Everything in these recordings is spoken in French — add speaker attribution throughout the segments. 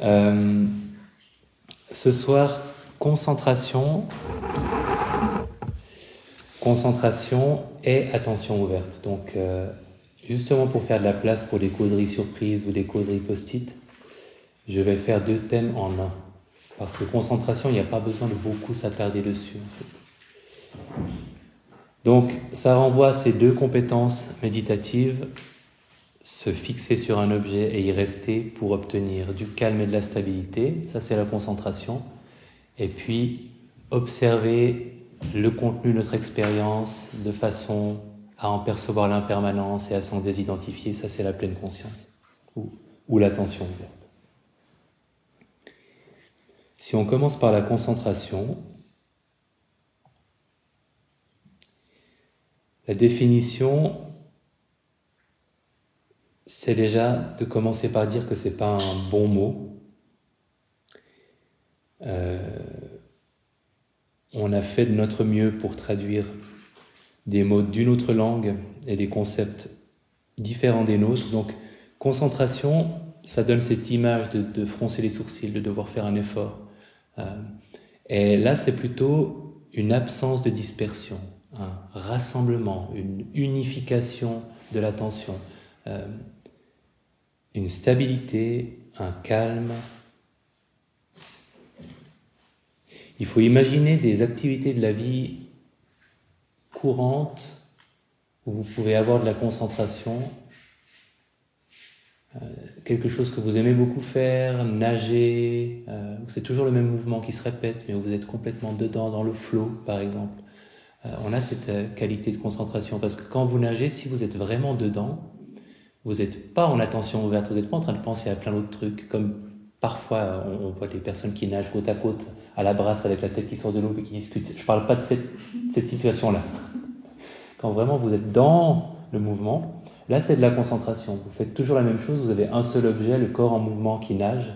Speaker 1: Euh, ce soir, concentration, concentration et attention ouverte. Donc, euh, justement pour faire de la place pour des causeries surprises ou des causeries post-it, je vais faire deux thèmes en un. Parce que concentration, il n'y a pas besoin de beaucoup s'attarder dessus. Donc, ça renvoie à ces deux compétences méditatives se fixer sur un objet et y rester pour obtenir du calme et de la stabilité, ça c'est la concentration. Et puis observer le contenu de notre expérience de façon à en percevoir l'impermanence et à s'en désidentifier, ça c'est la pleine conscience ou, ou l'attention ouverte. Si on commence par la concentration, la définition c'est déjà de commencer par dire que c'est pas un bon mot. Euh, on a fait de notre mieux pour traduire des mots d'une autre langue et des concepts différents des nôtres. Donc, concentration, ça donne cette image de, froncer les sourcils, de devoir faire un effort. Euh, et là, c'est plutôt une absence de dispersion, un rassemblement, une unification de l'attention. Euh, une stabilité, un calme. Il faut imaginer des activités de la vie courante où vous pouvez avoir de la concentration, euh, quelque chose que vous aimez beaucoup faire, nager, euh, c'est toujours le même mouvement qui se répète, mais où vous êtes complètement dedans, dans le flot, par exemple. Euh, on a cette qualité de concentration parce que quand vous nagez, si vous êtes vraiment dedans, vous n'êtes pas en attention ouverte, vous n'êtes pas en train de penser à plein d'autres trucs, comme parfois on, voit des personnes qui nagent côte à côte à la brasse avec la tête qui sort de l'eau et qui discutent. Je ne parle pas de cette, cette situation-là. Quand vraiment vous êtes dans le mouvement, là c'est de la concentration. Vous faites toujours la même chose, vous avez un seul objet, le corps en mouvement qui nage,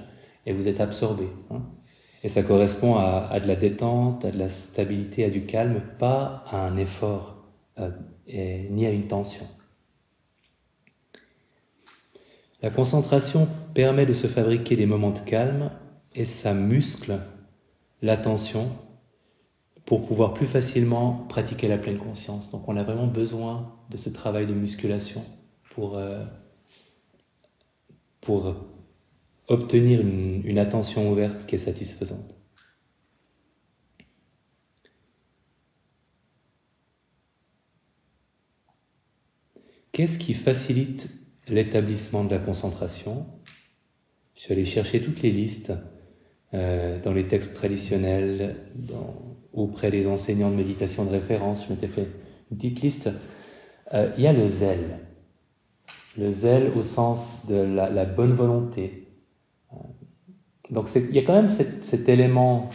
Speaker 1: et vous êtes absorbé. Hein. Et ça correspond à, de la détente, à de la stabilité, à du calme, pas à un effort, euh, et, ni à une tension. La concentration permet de se fabriquer des moments de calme et ça muscle l'attention pour pouvoir plus facilement pratiquer la pleine conscience. Donc on a vraiment besoin de ce travail de musculation pour, euh, obtenir une attention ouverte qui est satisfaisante. Qu'est-ce qui facilite l'établissement de la concentration. Je suis allé chercher toutes les listes euh, dans les textes traditionnels, auprès des enseignants de méditation de référence. Je m'étais fait une petite liste. Euh, il y a le zèle. Le zèle au sens de la, bonne volonté. Euh, donc il y a quand même cet, élément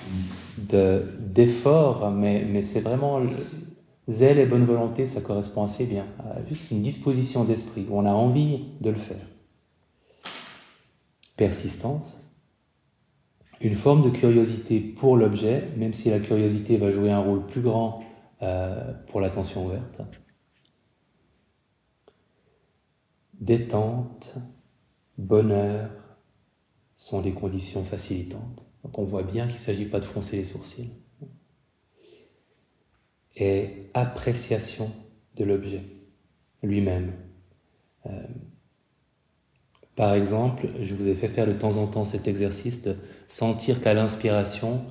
Speaker 1: d'effort, mais, mais c'est vraiment Zèle et bonne volonté, ça correspond assez bien à juste une disposition d'esprit où on a envie de le faire. Persistance, une forme de curiosité pour l'objet, même si la curiosité va jouer un rôle plus grand euh, pour l'attention ouverte. Détente, bonheur sont des conditions facilitantes. Donc on voit bien qu'il ne s'agit pas de froncer les sourcils et appréciation de l'objet lui-même. Euh, par exemple, je vous ai fait faire de temps en temps cet exercice de sentir qu'à l'inspiration,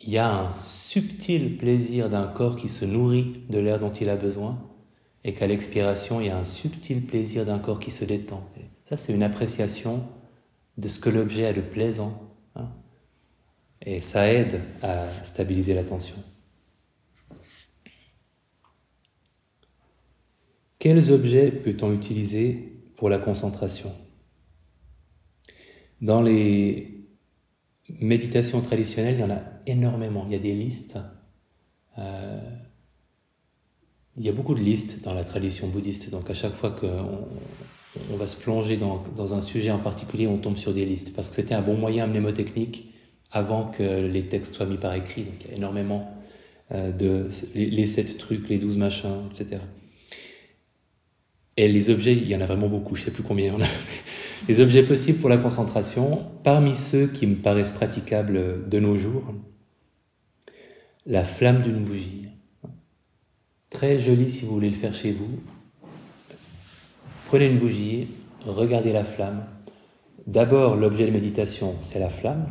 Speaker 1: il y a un subtil plaisir d'un corps qui se nourrit de l'air dont il a besoin, et qu'à l'expiration, il y a un subtil plaisir d'un corps qui se détend. ça, c'est une appréciation de ce que l'objet a de plaisant. Hein. et ça aide à stabiliser l'attention. Quels objets peut-on utiliser pour la concentration? Dans les méditations traditionnelles, il y en a énormément. Il y a des listes. Euh, il y a beaucoup de listes dans la tradition bouddhiste. Donc à chaque fois qu'on on va se plonger dans, un sujet en particulier, on tombe sur des listes. Parce que c'était un bon moyen mnémotechnique avant que les textes soient mis par écrit. Donc il y a énormément euh, de... Les, les sept trucs, les douze machins, etc. Et les objets, il y en a vraiment beaucoup, je ne sais plus combien il y en a. Les objets possibles pour la concentration, parmi ceux qui me paraissent praticables de nos jours, la flamme d'une bougie. Très joli si vous voulez le faire chez vous. Prenez une bougie, regardez la flamme. D'abord, l'objet de méditation, c'est la flamme.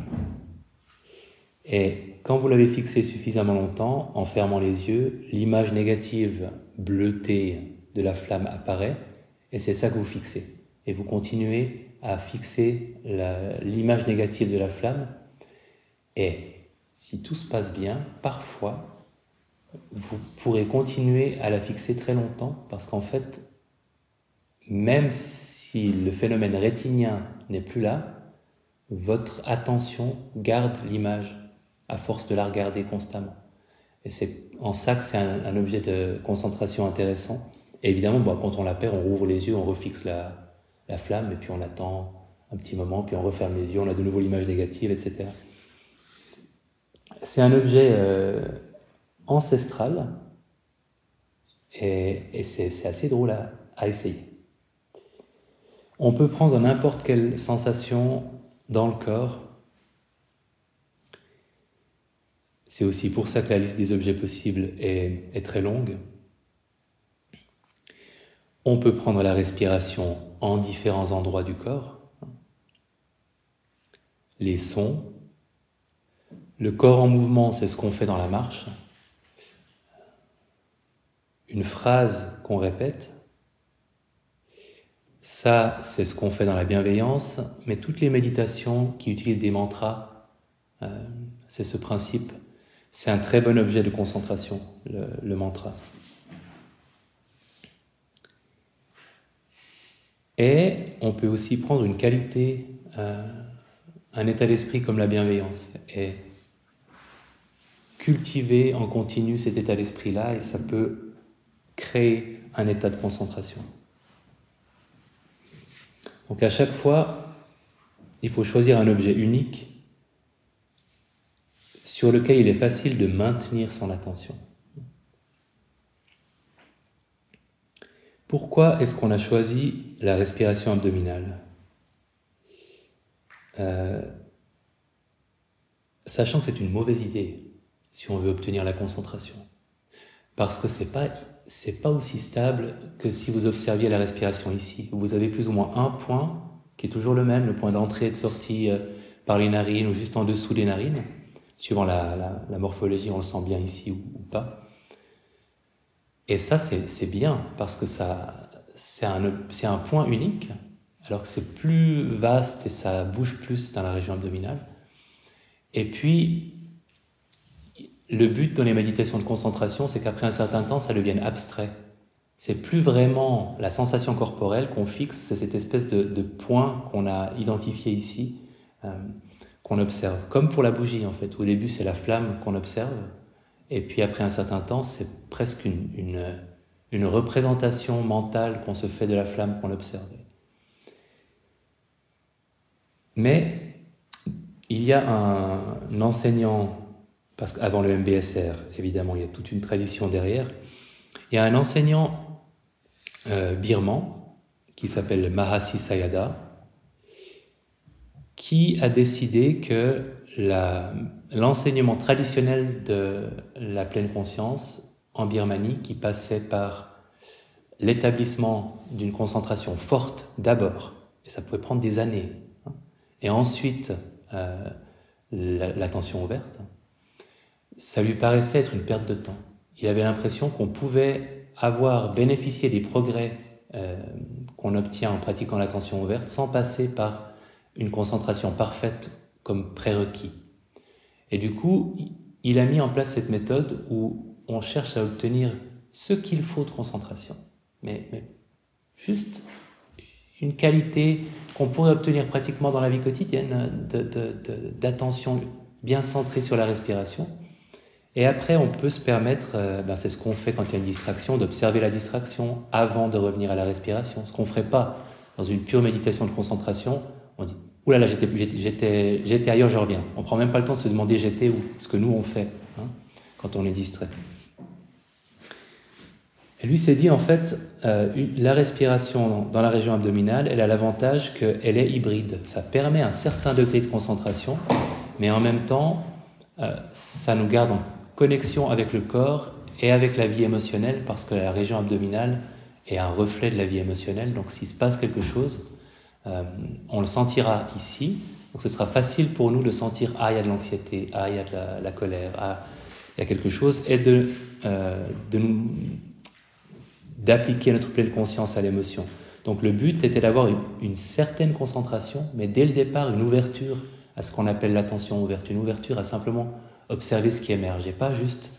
Speaker 1: Et quand vous l'avez fixée suffisamment longtemps, en fermant les yeux, l'image négative bleutée de la flamme apparaît, et c'est ça que vous fixez. Et vous continuez à fixer l'image négative de la flamme, et si tout se passe bien, parfois, vous pourrez continuer à la fixer très longtemps, parce qu'en fait, même si le phénomène rétinien n'est plus là, votre attention garde l'image à force de la regarder constamment. Et c'est en ça que c'est un, objet de concentration intéressant. Et évidemment, quand on la perd, on rouvre les yeux, on refixe la, la flamme, et puis on attend un petit moment, puis on referme les yeux, on a de nouveau l'image négative, etc. C'est un objet euh, ancestral, et, c'est assez drôle à essayer. On peut prendre n'importe quelle sensation dans le corps C'est aussi pour ça que la liste des objets possibles est, très longue. On peut prendre la respiration en différents endroits du corps, les sons, le corps en mouvement, c'est ce qu'on fait dans la marche, une phrase qu'on répète, ça c'est ce qu'on fait dans la bienveillance, mais toutes les méditations qui utilisent des mantras, euh, c'est ce principe. C'est un très bon objet de concentration, le, mantra. Et on peut aussi prendre une qualité, euh, un état d'esprit comme la bienveillance, et cultiver en continu cet état d'esprit-là, et ça peut créer un état de concentration. Donc à chaque fois, il faut choisir un objet unique sur lequel il est facile de maintenir son attention. Pourquoi est-ce qu'on a choisi la respiration abdominale euh, Sachant que c'est une mauvaise idée si on veut obtenir la concentration. Parce que ce n'est pas, pas aussi stable que si vous observiez la respiration ici. Vous avez plus ou moins un point qui est toujours le même, le point d'entrée et de sortie euh, par les narines ou juste en dessous des narines suivant la, morphologie, on le sent bien ici ou, pas. Et ça, c'est bien, parce que ça, c'est un, un point unique, alors que c'est plus vaste et ça bouge plus dans la région abdominale. Et puis, le but dans les méditations de concentration, c'est qu'après un certain temps, ça devienne abstrait. C'est plus vraiment la sensation corporelle qu'on fixe, c'est cette espèce de, point qu'on a identifié ici. Euh, qu'on observe. Comme pour la bougie, en fait. Au début, c'est la flamme qu'on observe. Et puis après un certain temps, c'est presque une, représentation mentale qu'on se fait de la flamme qu'on observe. Mais il y a un, enseignant, parce qu'avant le MBSR, évidemment, il y a toute une tradition derrière, il y a un enseignant euh, birman qui s'appelle Mahasi Sayada, qui a décidé que l'enseignement traditionnel de la pleine conscience en Birmanie, qui passait par l'établissement d'une concentration forte d'abord, et ça pouvait prendre des années, hein, et ensuite euh, l'attention ouverte, ça lui paraissait être une perte de temps. Il avait l'impression qu'on pouvait avoir bénéficié des progrès euh, qu'on obtient en pratiquant l'attention ouverte sans passer par une concentration parfaite comme prérequis. Et du coup, il a mis en place cette méthode où on cherche à obtenir ce qu'il faut de concentration, mais, juste une qualité qu'on pourrait obtenir pratiquement dans la vie quotidienne d'attention bien centrée sur la respiration. Et après, on peut se permettre, euh, ben c'est ce qu'on fait quand il y a une distraction, d'observer la distraction avant de revenir à la respiration. Ce qu'on ne ferait pas dans une pure méditation de concentration, on dit Ouh là là, j'étais ailleurs, je reviens. On prend même pas le temps de se demander j'étais où, ce que nous on fait hein, quand on est distrait. Et lui s'est dit, en fait, euh, la respiration dans la région abdominale, elle a l'avantage qu'elle est hybride. Ça permet un certain degré de concentration, mais en même temps, euh, ça nous garde en connexion avec le corps et avec la vie émotionnelle, parce que la région abdominale est un reflet de la vie émotionnelle. Donc s'il se passe quelque chose, euh, on le sentira ici. Donc ce sera facile pour nous de sentir, ah, il y a de l'anxiété, ah, il y a de la, colère, ah, il y a quelque chose, et de, de nous d'appliquer notre pleine conscience à l'émotion. Donc le but était d'avoir une, certaine concentration, mais dès le départ, une ouverture à ce qu'on appelle l'attention ouverte, une ouverture à simplement observer ce qui émerge et pas juste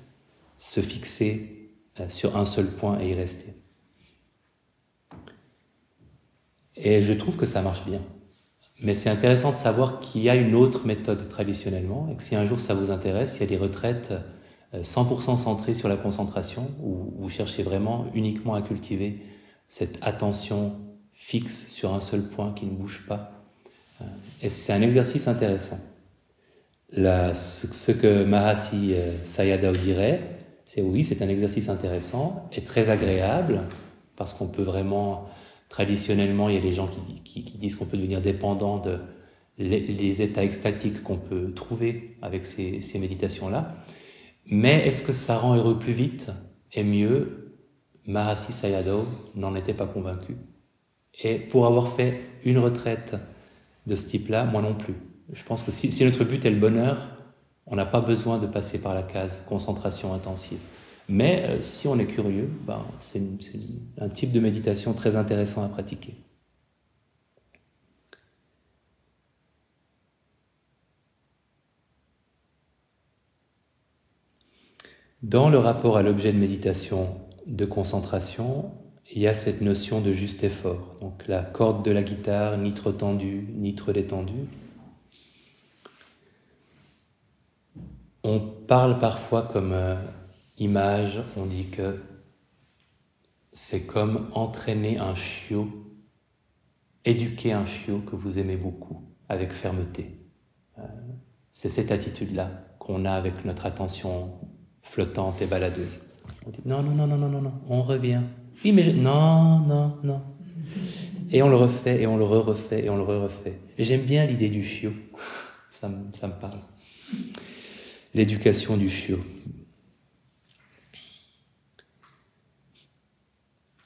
Speaker 1: se fixer euh, sur un seul point et y rester. Et je trouve que ça marche bien. Mais c'est intéressant de savoir qu'il y a une autre méthode traditionnellement et que si un jour ça vous intéresse, il y a des retraites 100% centré sur la concentration, où vous cherchez vraiment uniquement à cultiver cette attention fixe sur un seul point qui ne bouge pas. Euh, et c'est un exercice intéressant. ce, que Mahasi euh, Sayadaw dirait, c'est oui, c'est un exercice intéressant et très agréable, parce qu'on peut vraiment, traditionnellement, il y a des gens qui, disent qu'on peut devenir dépendant de les, états extatiques qu'on peut trouver avec ces méditations-là. Mais est-ce que ça rend heureux plus vite et mieux Mahasi Sayadaw n'en était pas convaincu. Et pour avoir fait une retraite de ce type-là, moi non plus. Je pense que si, notre but est le bonheur, on n'a pas besoin de passer par la case concentration intensive. Mais euh, si on est curieux, ben, c'est un type de méditation très intéressant à pratiquer. Dans le rapport à l'objet de méditation de concentration, il y a cette notion de juste effort. Donc la corde de la guitare, ni trop tendue, ni trop détendue. On parle parfois comme euh, image, on dit que c'est comme entraîner un chiot, éduquer un chiot que vous aimez beaucoup, avec fermeté. Euh, c'est cette attitude-là qu'on a avec notre attention flottante et baladeuse. On dit non, non, non, non, non, non, non, on revient. Oui, mais je... non, non, non. Et on le refait, et on le re-refait, et on le re-refait. J'aime bien l'idée du chiot. Ça, ça me parle. L'éducation du chiot.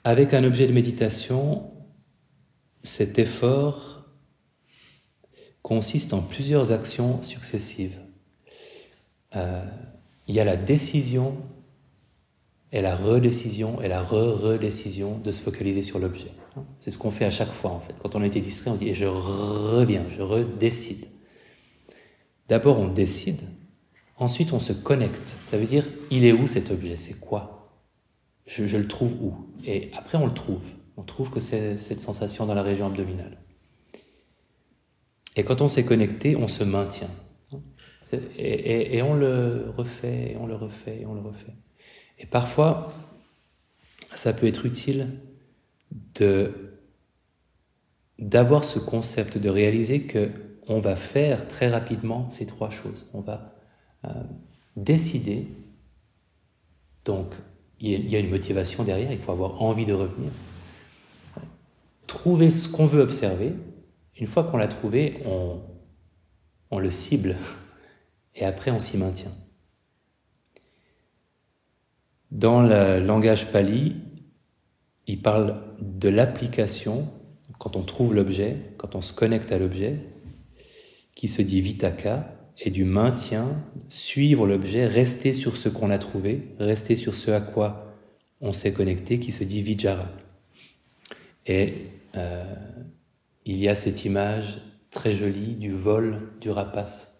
Speaker 1: Avec un objet de méditation, cet effort consiste en plusieurs actions successives. Euh, il y a la décision et la redécision et la re-redécision de se focaliser sur l'objet. C'est ce qu'on fait à chaque fois en fait. Quand on a été distrait, on dit et je reviens, je redécide. D'abord on décide, ensuite on se connecte. Ça veut dire il est où cet objet, c'est quoi? Je, je, le trouve où? Et après on le trouve. On trouve que c'est cette sensation dans la région abdominale. Et quand on s'est connecté, on se maintient. Et, on le refait, et on le refait, et on le refait. Et parfois, ça peut être utile de d'avoir ce concept, de réaliser que on va faire très rapidement ces trois choses. On va euh, décider, donc il y a une motivation derrière, il faut avoir envie de revenir. Trouver ce qu'on veut observer. Une fois qu'on l'a trouvé, on, on le cible et après on s'y maintient. Dans le langage pali, il parle de l'application, quand on trouve l'objet, quand on se connecte à l'objet, qui se dit vitaka, et du maintien, suivre l'objet, rester sur ce qu'on a trouvé, rester sur ce à quoi on s'est connecté, qui se dit vijara. Et euh, il y a cette image très jolie du vol du rapace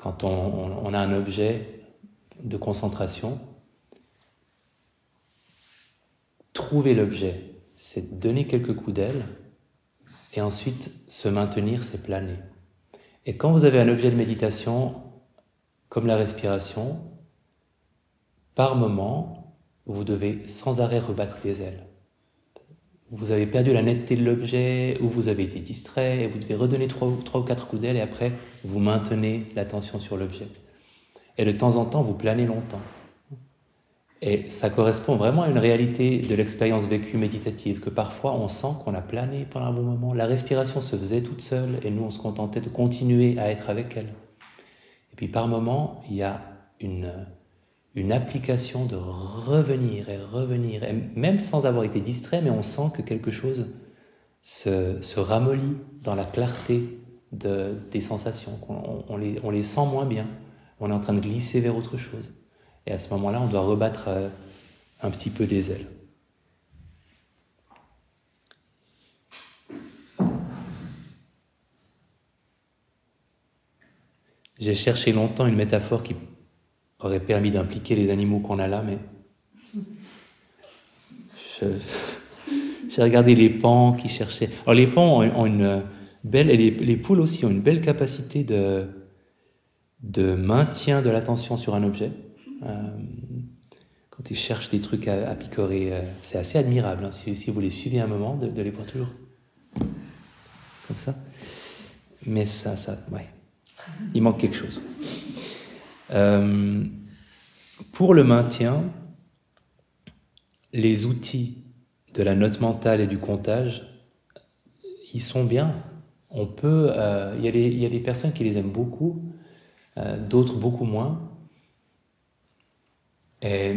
Speaker 1: quand on, a un objet de concentration, trouver l'objet, c'est donner quelques coups d'aile, et ensuite se maintenir, c'est planer. Et quand vous avez un objet de méditation, comme la respiration, par moment, vous devez sans arrêt rebattre les ailes vous avez perdu la netteté de l'objet, ou vous avez été distrait, et vous devez redonner trois, ou quatre coups d'aile, et après, vous maintenez l'attention sur l'objet. Et de temps en temps, vous planez longtemps. Et ça correspond vraiment à une réalité de l'expérience vécue méditative, que parfois on sent qu'on a plané pendant un bon moment. La respiration se faisait toute seule et nous on se contentait de continuer à être avec elle. Et puis par moment, il y a une, une application de revenir et revenir, même sans avoir été distrait, mais on sent que quelque chose se, ramollit dans la clarté de, des sensations, qu'on on les, on les sent moins bien, on est en train de glisser vers autre chose. Et à ce moment-là, on doit rebattre euh, un petit peu des ailes. J'ai cherché longtemps une métaphore qui aurait permis d'impliquer les animaux qu'on a là, mais j'ai regardé les pans qui cherchaient. Alors les pans ont, une belle, et les, poules aussi ont une belle capacité de, de maintien de l'attention sur un objet. Euh, quand ils cherchent des trucs à, picorer, euh, c'est assez admirable. Hein, si, vous les suivez un moment, de, les voir toujours comme ça. Mais ça, ça, ouais, il manque quelque chose. Euh, pour le maintien, les outils de la note mentale et du comptage, ils sont bien. On peut, il y, a des personnes qui les aiment beaucoup, d'autres beaucoup moins. Et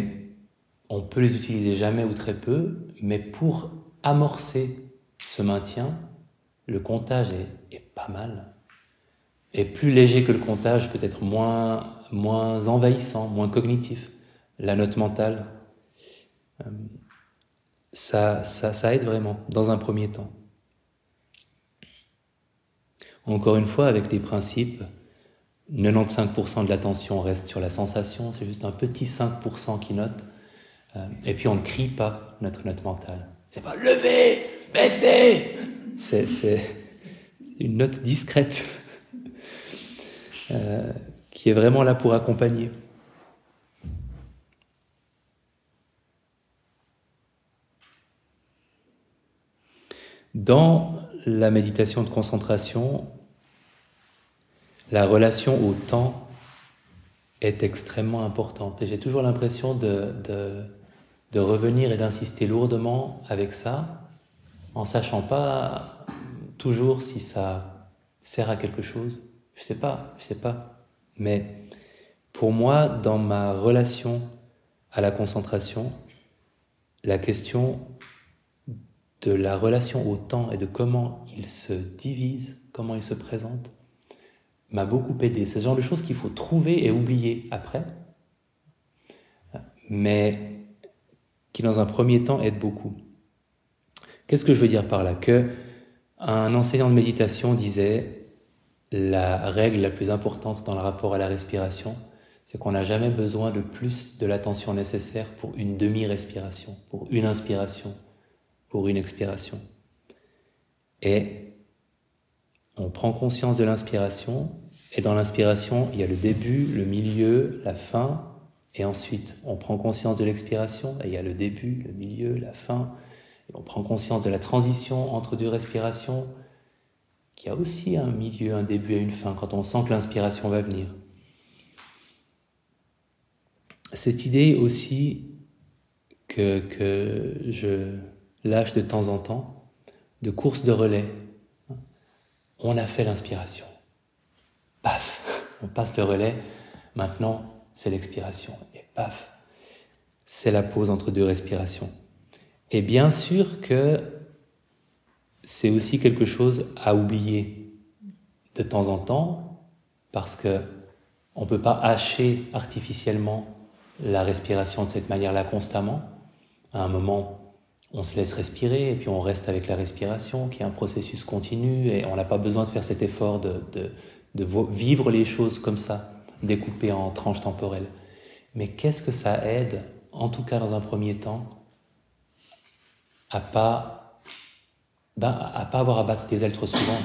Speaker 1: on peut les utiliser jamais ou très peu, mais pour amorcer ce maintien, le comptage est, pas mal. Et plus léger que le comptage, peut-être moins, moins envahissant, moins cognitif. La note mentale, euh, ça, ça, aide vraiment, dans un premier temps. Encore une fois, avec les principes, 95% de l'attention reste sur la sensation, c'est juste un petit 5% qui note. Euh, et puis on ne crie pas notre note mentale. C'est pas lever, baisser. C'est une note discrète euh, qui est vraiment là pour accompagner. Dans la méditation de concentration, la relation au temps est extrêmement importante. Et j'ai toujours l'impression de, de, revenir et d'insister lourdement avec ça, en sachant pas toujours si ça sert à quelque chose. Je sais pas, je sais pas. Mais pour moi, dans ma relation à la concentration, la question de la relation au temps et de comment il se divise, comment il se présente, m'a beaucoup aidé. C'est ce genre de choses qu'il faut trouver et oublier après, mais qui dans un premier temps aide beaucoup. Qu'est-ce que je veux dire par là? Que un enseignant de méditation disait la règle la plus importante dans le rapport à la respiration, c'est qu'on n'a jamais besoin de plus de l'attention nécessaire pour une demi-respiration, pour une inspiration, pour une expiration. Et on prend conscience de l'inspiration et dans l'inspiration, il y a le début, le milieu, la fin, et ensuite on prend conscience de l'expiration, et il y a le début, le milieu, la fin, et on prend conscience de la transition entre deux respirations, qui a aussi un milieu, un début et une fin, quand on sent que l'inspiration va venir. Cette idée aussi que, que je lâche de temps en temps, de course de relais, on a fait l'inspiration paf, on passe le relais, maintenant c'est l'expiration, et paf, c'est la pause entre deux respirations. Et bien sûr que c'est aussi quelque chose à oublier de temps en temps, parce que on peut pas hacher artificiellement la respiration de cette manière-là constamment. À un moment, on se laisse respirer et puis on reste avec la respiration, qui est un processus continu, et on n'a pas besoin de faire cet effort de, de vivre les choses comme ça, découpées en tranches temporelles. Mais qu'est-ce que ça aide, en tout cas dans un premier temps, à pas, ben, à pas avoir à battre des ailes souvent,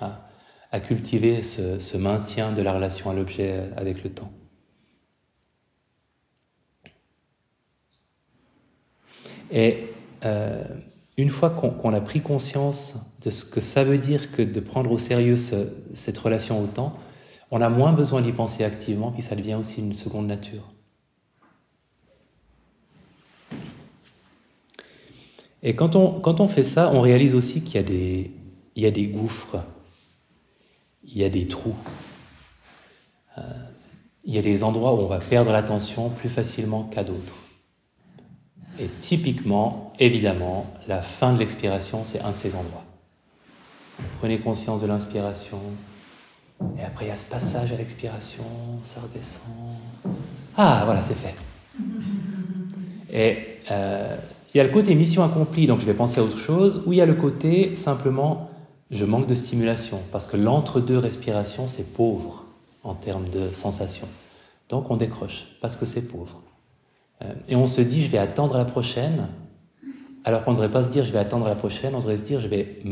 Speaker 1: à, à, cultiver ce, maintien de la relation à l'objet avec le temps. Et euh, une fois qu'on a pris conscience de ce que ça veut dire que de prendre au sérieux cette relation au temps, on a moins besoin d'y penser activement, puis ça devient aussi une seconde nature. Et quand on, quand on fait ça, on réalise aussi qu'il y, a des, il y a des gouffres, il y a des trous, euh, il y a des endroits où on va perdre l'attention plus facilement qu'à d'autres. Et typiquement, évidemment, la fin de l'expiration, c'est un de ces endroits. Prenez conscience de l'inspiration, et après il y a ce passage à l'expiration, ça redescend. Ah, voilà, c'est fait. Et euh, il y a le côté mission accomplie, donc je vais penser à autre chose, ou il y a le côté simplement je manque de stimulation, parce que l'entre-deux respirations, c'est pauvre en termes de sensation. Donc on décroche, parce que c'est pauvre. Euh, et on se dit je vais attendre la prochaine, alors qu'on ne devrait pas se dire je vais attendre la prochaine, on devrait se dire je vais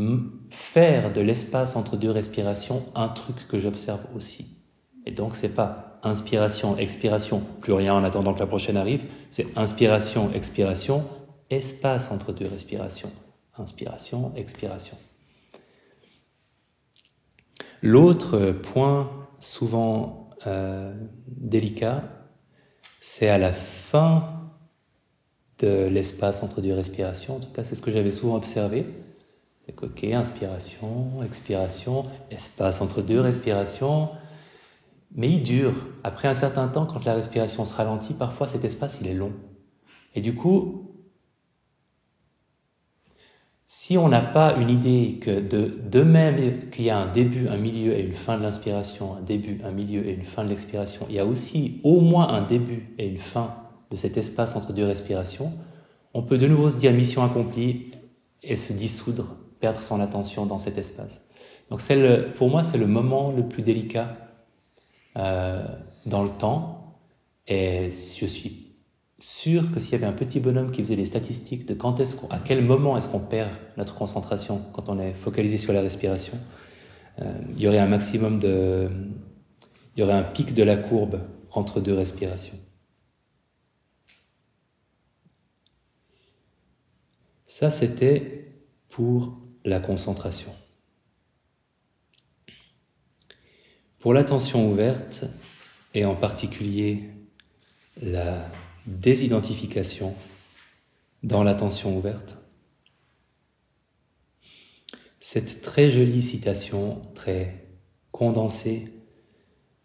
Speaker 1: faire de l'espace entre deux respirations un truc que j'observe aussi. Et donc c'est pas inspiration, expiration, plus rien en attendant que la prochaine arrive, c'est inspiration, expiration, espace entre deux respirations. Inspiration, expiration. L'autre point souvent euh, délicat, c'est à la fin de l'espace entre deux respirations. En tout cas, c'est ce que j'avais souvent observé. C'est ok, inspiration, expiration, espace entre deux respirations. Mais il dure. Après un certain temps, quand la respiration se ralentit, parfois cet espace, il est long. Et du coup, si on n'a pas une idée que de, de même qu'il y a un début, un milieu et une fin de l'inspiration, un début, un milieu et une fin de l'expiration, il y a aussi au moins un début et une fin de cet espace entre deux respirations, on peut de nouveau se dire mission accomplie et se dissoudre, perdre son attention dans cet espace. Donc le, pour moi, c'est le moment le plus délicat euh, dans le temps. Et je suis sûr que s'il y avait un petit bonhomme qui faisait les statistiques de quand est-ce à quel moment est-ce qu'on perd notre concentration quand on est focalisé sur la respiration, euh, il y aurait un maximum de, il y aurait un pic de la courbe entre deux respirations. Ça, c'était pour la concentration. Pour l'attention ouverte, et en particulier la désidentification dans l'attention ouverte, cette très jolie citation, très condensée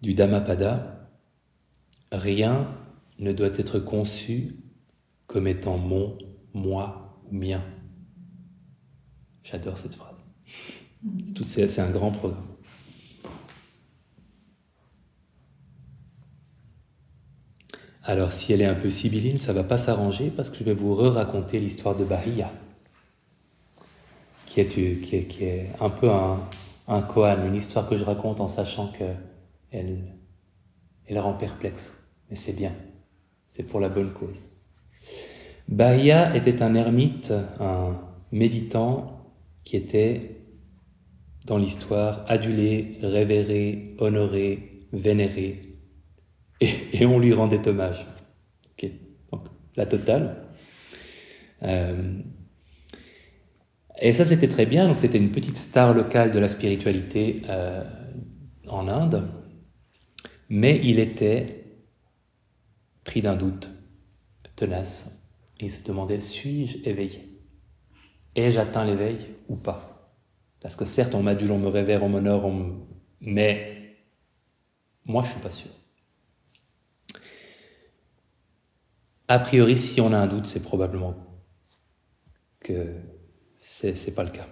Speaker 1: du Dhammapada, rien ne doit être conçu comme étant mon, moi, mien. J'adore cette phrase. C'est un grand programme. Alors, si elle est un peu sibylline, ça va pas s'arranger parce que je vais vous re-raconter l'histoire de Bahia, qui est, un peu un, un une histoire que je raconte en sachant qu'elle elle rend perplexe. Mais c'est bien, c'est pour la bonne cause. Bahia était un ermite, un méditant qui était dans l'histoire adulé, révéré, honoré, vénéré, et, on lui rendait hommage. Donc, la totale. Euh, et ça, c'était très bien. Donc, c'était une petite star locale de la spiritualité euh, en Inde. Mais il était pris d'un doute tenace il se demandait, suis-je éveillé? Ai-je atteint l'éveil ou pas? Parce que certes, on m'adule, on me révère, on m'honore, mais moi, je ne suis pas sûr. A priori, si on a un doute, c'est probablement que ce n'est pas le cas.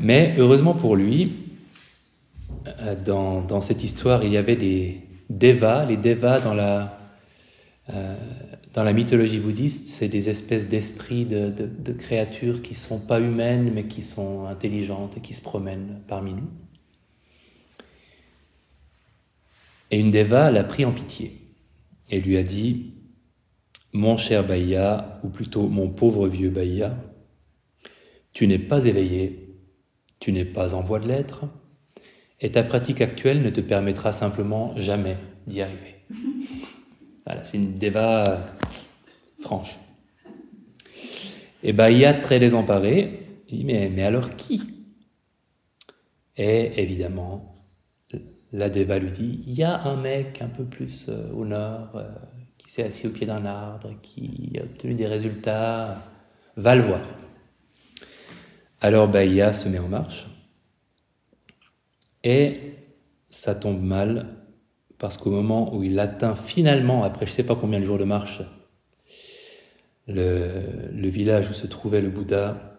Speaker 1: Mais heureusement pour lui, euh, dans, dans, cette histoire, il y avait des devas. Les devas dans la, euh, dans la mythologie bouddhiste, c'est des espèces d'esprits de, créatures qui sont pas humaines, mais qui sont intelligentes et qui se promènent parmi nous. Et une Deva l'a pris en pitié et lui a dit Mon cher Baïa, ou plutôt mon pauvre vieux Baïa, tu n'es pas éveillé, tu n'es pas en voie de l'être, et ta pratique actuelle ne te permettra simplement jamais d'y arriver. Voilà, c'est une déva franche. Et Baïa, très désemparé, il dit mais, mais alors qui? Et évidemment, la déva lui dit il y a un mec un peu plus euh, au nord euh, s'est assis au pied d'un arbre, qui a obtenu des résultats Va le voir. Alors Baïa se met en marche et ça tombe mal parce qu'au moment où il atteint finalement, après je ne sais pas combien de jours de marche, le, le village où se trouvait le Bouddha,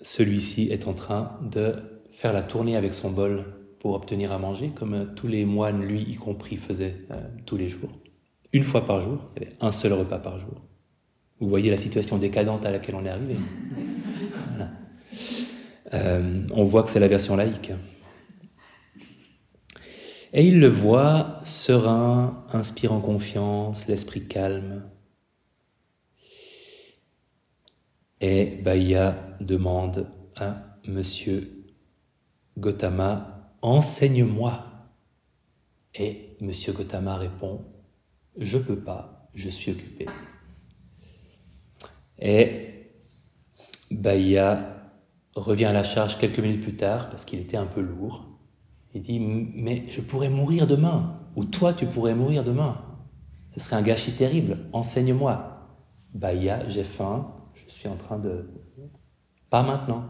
Speaker 1: celui-ci est en train de faire la tournée avec son bol pour obtenir à manger, comme tous les moines, lui y compris, faisaient euh, tous les jours. Une fois par jour, un seul repas par jour. Vous voyez la situation décadente à laquelle on est arrivé. Euh, on voit que c'est la version laïque. Et il le voit serein, inspirant confiance, l'esprit calme. Et Baïa demande à Monsieur Gautama, enseigne-moi. Et Monsieur Gautama répond, je peux pas, je suis occupé. Et Baïa revient à la charge quelques minutes plus tard parce qu'il était un peu lourd. Il dit Mais je pourrais mourir demain, ou toi tu pourrais mourir demain. Ce serait un gâchis terrible. Enseigne-moi. Baïa, j'ai faim, je suis en train de. Pas maintenant.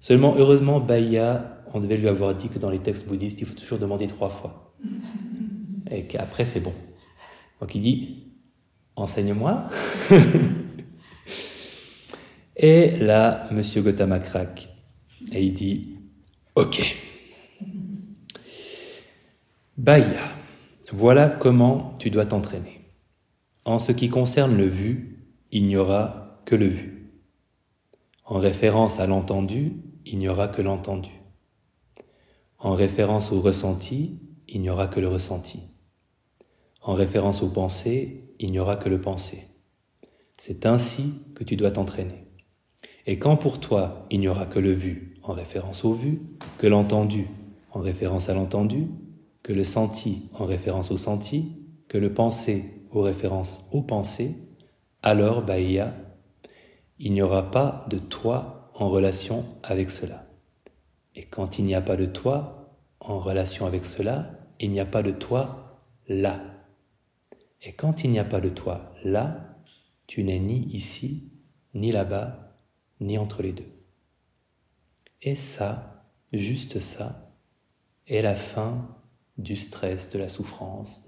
Speaker 1: Seulement, heureusement, Baïa, on devait lui avoir dit que dans les textes bouddhistes, il faut toujours demander trois fois. Et qu'après, c'est bon. Donc il dit Enseigne-moi. Et là, Monsieur Gautama craque et il dit Ok. Baïa, voilà comment tu dois t'entraîner. En ce qui concerne le vu, il n'y aura que le vu. En référence à l'entendu, il n'y aura que l'entendu. En référence au ressenti, il n'y aura que le ressenti. En référence au pensée, il n'y aura que le pensée. C'est ainsi que tu dois t'entraîner. Et quand pour toi il n'y aura que le vu en référence au vu, que l'entendu en référence à l'entendu, que le senti en référence au senti, que le pensé en référence au pensé, alors Baïa, il n'y aura pas de toi en relation avec cela. Et quand il n'y a pas de toi en relation avec cela, il n'y a pas de toi là. Et quand il n'y a pas de toi là, tu n'es ni ici, ni là-bas, ni entre les deux. Et ça, juste ça, est la fin du stress, de la souffrance,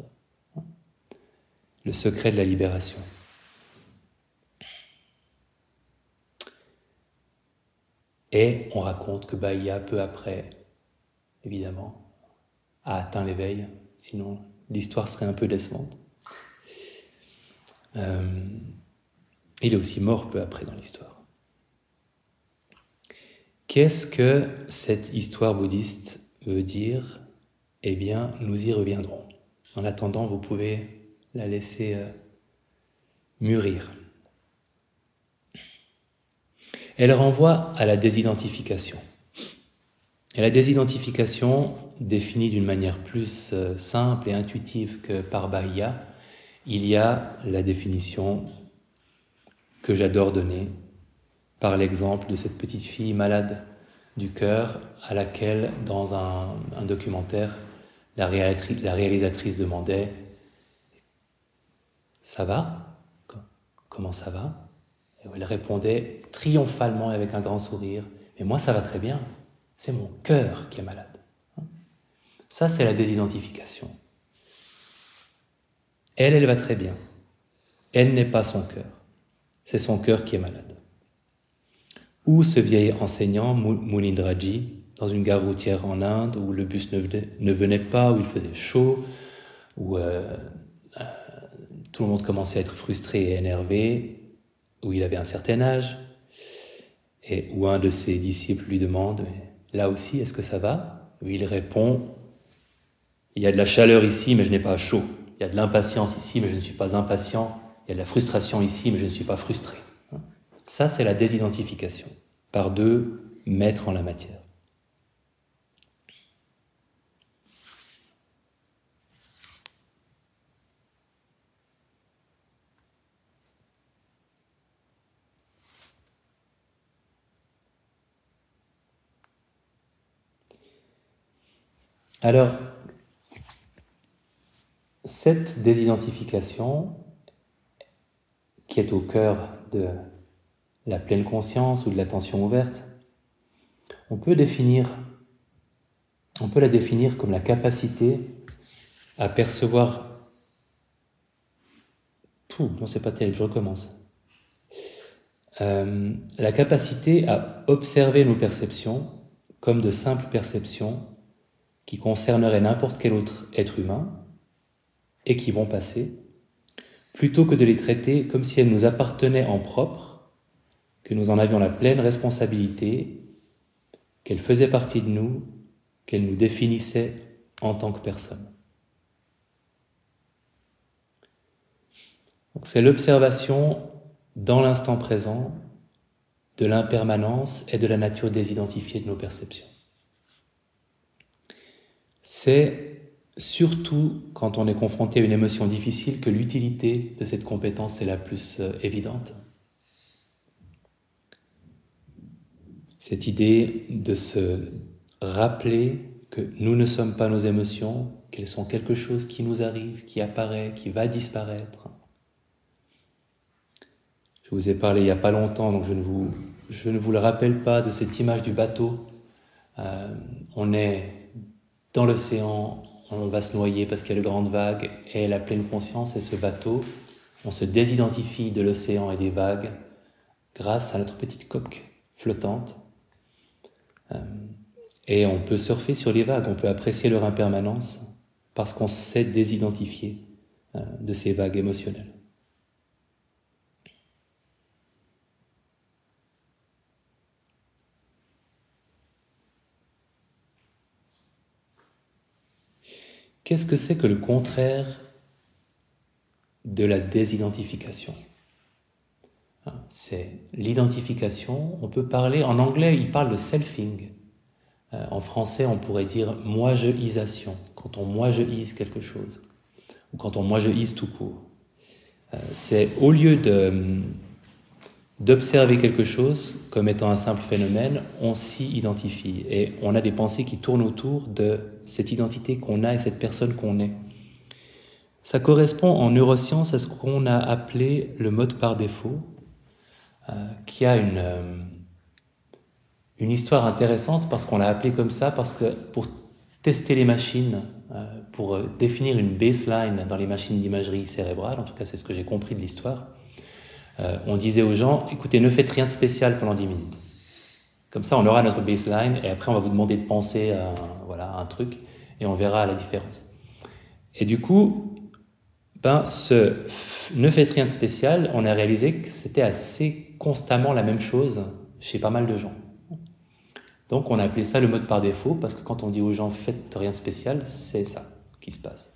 Speaker 1: le secret de la libération. Et on raconte que Bahia, peu après, évidemment, a atteint l'éveil, sinon l'histoire serait un peu décevante. Euh, il est aussi mort peu après dans l'histoire. Qu'est-ce que cette histoire bouddhiste veut dire? Eh bien, nous y reviendrons. En attendant, vous pouvez la laisser euh, mûrir. Elle renvoie à la désidentification. Et la désidentification, définie d'une manière plus euh, simple et intuitive que par Bahia, il y a la définition que j'adore donner, par l'exemple de cette petite fille malade du cœur à laquelle, dans un, documentaire, la, réalisatrice demandait Ça va? Comment ça va? Elle répondait triomphalement avec un grand sourire Mais moi, ça va très bien. C'est mon cœur qui est malade. Ça, c'est la désidentification. Elle, elle va très bien. Elle n'est pas son cœur. C'est son cœur qui est malade ou ce vieil enseignant, Munindraji, dans une gare routière en Inde où le bus ne venait, pas, où il faisait chaud, où euh, euh, tout le monde commençait à être frustré et énervé, où il avait un certain âge, et où un de ses disciples lui demande Là aussi, est-ce que ça va? Où il répond Il y a de la chaleur ici, mais je n'ai pas chaud. Il y a de l'impatience ici, mais je ne suis pas impatient. Il y a de la frustration ici, mais je ne suis pas frustré. Ça, c'est la désidentification par deux maîtres en la matière. Alors, cette désidentification, qui est au cœur de la pleine conscience ou de l'attention ouverte, on peut la définir comme la capacité à percevoir. Pouh, non, c'est pas terrible, je recommence. Euh, la capacité à observer nos perceptions comme de simples perceptions qui concerneraient n'importe quel autre être humain et qui vont passer, plutôt que de les traiter comme si elles nous appartenaient en propre, que nous en avions la pleine responsabilité, qu'elles faisaient partie de nous, qu'elles nous définissaient en tant que personne. C'est l'observation dans l'instant présent de l'impermanence et de la nature désidentifiée de nos perceptions. C'est surtout quand on est confronté à une émotion difficile que l'utilité de cette compétence est la plus euh, évidente. Cette idée de se rappeler que nous ne sommes pas nos émotions, qu'elles sont quelque chose qui nous arrive, qui apparaît, qui va disparaître. Je vous ai parlé il n'y a pas longtemps, donc je ne vous, je ne vous le rappelle pas de cette image du bateau. Euh, on est dans l'océan, on va se noyer parce qu'il y a de grandes vagues et la pleine conscience est ce bateau. On se désidentifie de l'océan et des vagues grâce à notre petite coque flottante. Euh, et on peut surfer sur les vagues, on peut apprécier leur impermanence parce qu'on s'est désidentifié euh, de ces vagues émotionnelles. Qu'est-ce que c'est que le contraire de la désidentification? Hein, C'est l'identification. On peut parler, en anglais, il parle de selfing. Euh, en français, on pourrait dire moi-je-isation, quand on moi-je-ise quelque chose, ou quand on moi-je-ise tout court. Euh, c'est au lieu de d'observer quelque chose comme étant un simple phénomène, on s'y identifie et on a des pensées qui tournent autour de cette identité qu'on a et cette personne qu'on est. Ça correspond en neurosciences à ce qu'on a appelé le mode par défaut, euh, qui a une, euh, une histoire intéressante parce qu'on l'a appelé comme ça, parce que pour tester les machines, euh, pour définir une baseline dans les machines d'imagerie cérébrale, en tout cas c'est ce que j'ai compris de l'histoire, euh, on disait aux gens, écoutez, ne faites rien de spécial pendant 10 minutes. Comme ça, on aura notre baseline et après, on va vous demander de penser à, voilà, un truc et on verra la différence. Et du coup, ben, ce ne faites rien de spécial, on a réalisé que c'était assez constamment la même chose chez pas mal de gens. Donc, on a appelé ça le mode par défaut parce que quand on dit aux gens faites rien de spécial, c'est ça qui se passe.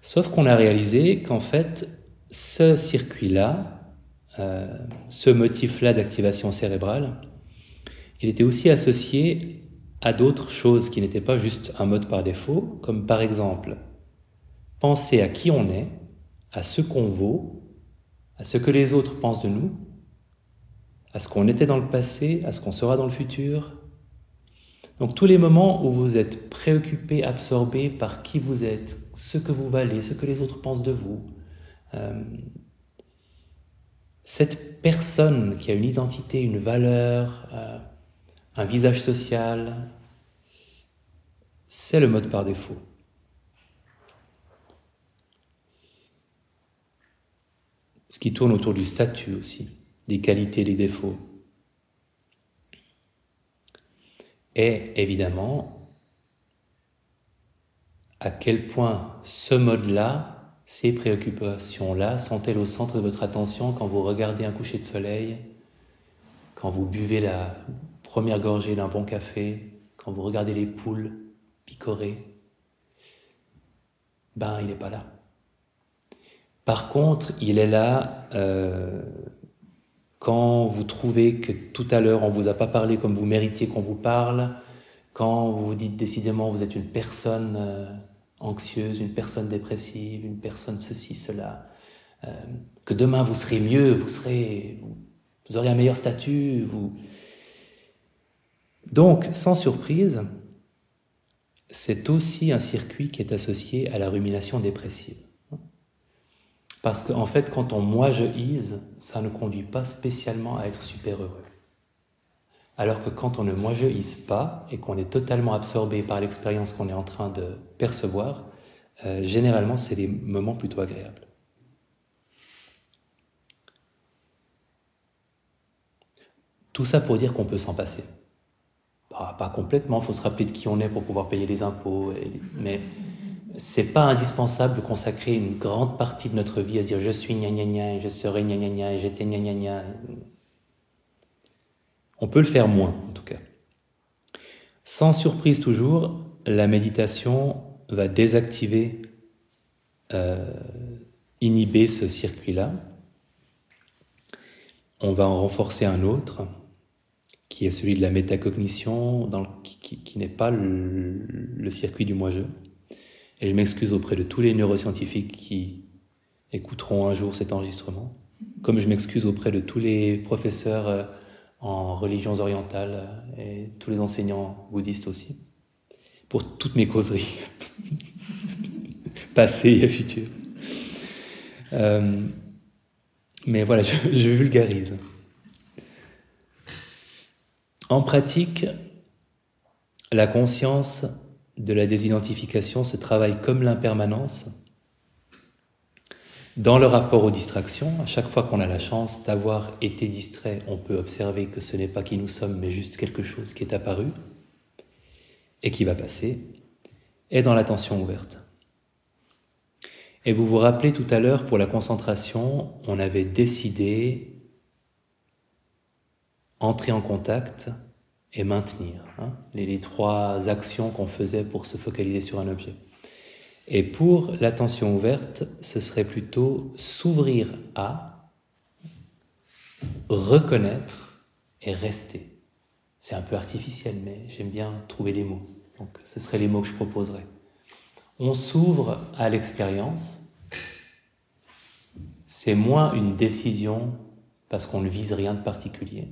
Speaker 1: Sauf qu'on a réalisé qu'en fait, ce circuit-là, euh, ce motif-là d'activation cérébrale, il était aussi associé à d'autres choses qui n'étaient pas juste un mode par défaut, comme par exemple penser à qui on est, à ce qu'on vaut, à ce que les autres pensent de nous, à ce qu'on était dans le passé, à ce qu'on sera dans le futur. Donc tous les moments où vous êtes préoccupé, absorbé par qui vous êtes, ce que vous valez, ce que les autres pensent de vous, euh, cette personne qui a une identité, une valeur, euh, un visage social, c'est le mode par défaut. Ce qui tourne autour du statut aussi, des qualités, des défauts. Et évidemment, à quel point ce mode-là ces préoccupations-là sont-elles au centre de votre attention quand vous regardez un coucher de soleil, quand vous buvez la première gorgée d'un bon café, quand vous regardez les poules picorer? Ben, il n'est pas là. Par contre, il est là euh, quand vous trouvez que tout à l'heure on vous a pas parlé comme vous méritiez qu'on vous parle, quand vous vous dites décidément vous êtes une personne euh, anxieuse, une personne dépressive, une personne ceci, cela, euh, que demain vous serez mieux, vous serez, vous, aurez un meilleur statut, vous. Donc, sans surprise, c'est aussi un circuit qui est associé à la rumination dépressive. Parce qu'en fait, quand on moi je ise, ça ne conduit pas spécialement à être super heureux. Alors que quand on ne moi pas et qu'on est totalement absorbé par l'expérience qu'on est en train de percevoir, euh, généralement c'est des moments plutôt agréables. Tout ça pour dire qu'on peut s'en passer. Pas, complètement, il faut se rappeler de qui on est pour pouvoir payer les impôts, mais c'est pas indispensable de consacrer une grande partie de notre vie à dire je suis gna gna gna et je serai gna gna gna et j'étais gna gna gna. On peut le faire moins en tout cas. Sans surprise toujours, la méditation va désactiver, euh, inhiber ce circuit-là. On va en renforcer un autre qui est celui de la métacognition, qui, n'est pas le, circuit du moi-je. Et je m'excuse auprès de tous les neuroscientifiques qui écouteront un jour cet enregistrement, comme je m'excuse auprès de tous les professeurs euh, en religions orientales euh, et tous les enseignants bouddhistes aussi, pour toutes mes causeries, passées et futures. Euh, mais voilà, je vulgarise. En pratique, la conscience de la désidentification se travaille comme l'impermanence dans le rapport aux distractions. À chaque fois qu'on a la chance d'avoir été distrait, on peut observer que ce n'est pas qui nous sommes, mais juste quelque chose qui est apparu et qui va passer, et dans l'attention ouverte. Et vous vous rappelez tout à l'heure, pour la concentration, on avait décidé entrer en contact et maintenir. Hein, les, trois actions qu'on faisait pour se focaliser sur un objet. Et pour l'attention ouverte, ce serait plutôt s'ouvrir à, reconnaître et rester. C'est un peu artificiel, mais j'aime bien trouver les mots. Ce seraient les mots que je proposerais. On s'ouvre à l'expérience. C'est moins une décision parce qu'on ne vise rien de particulier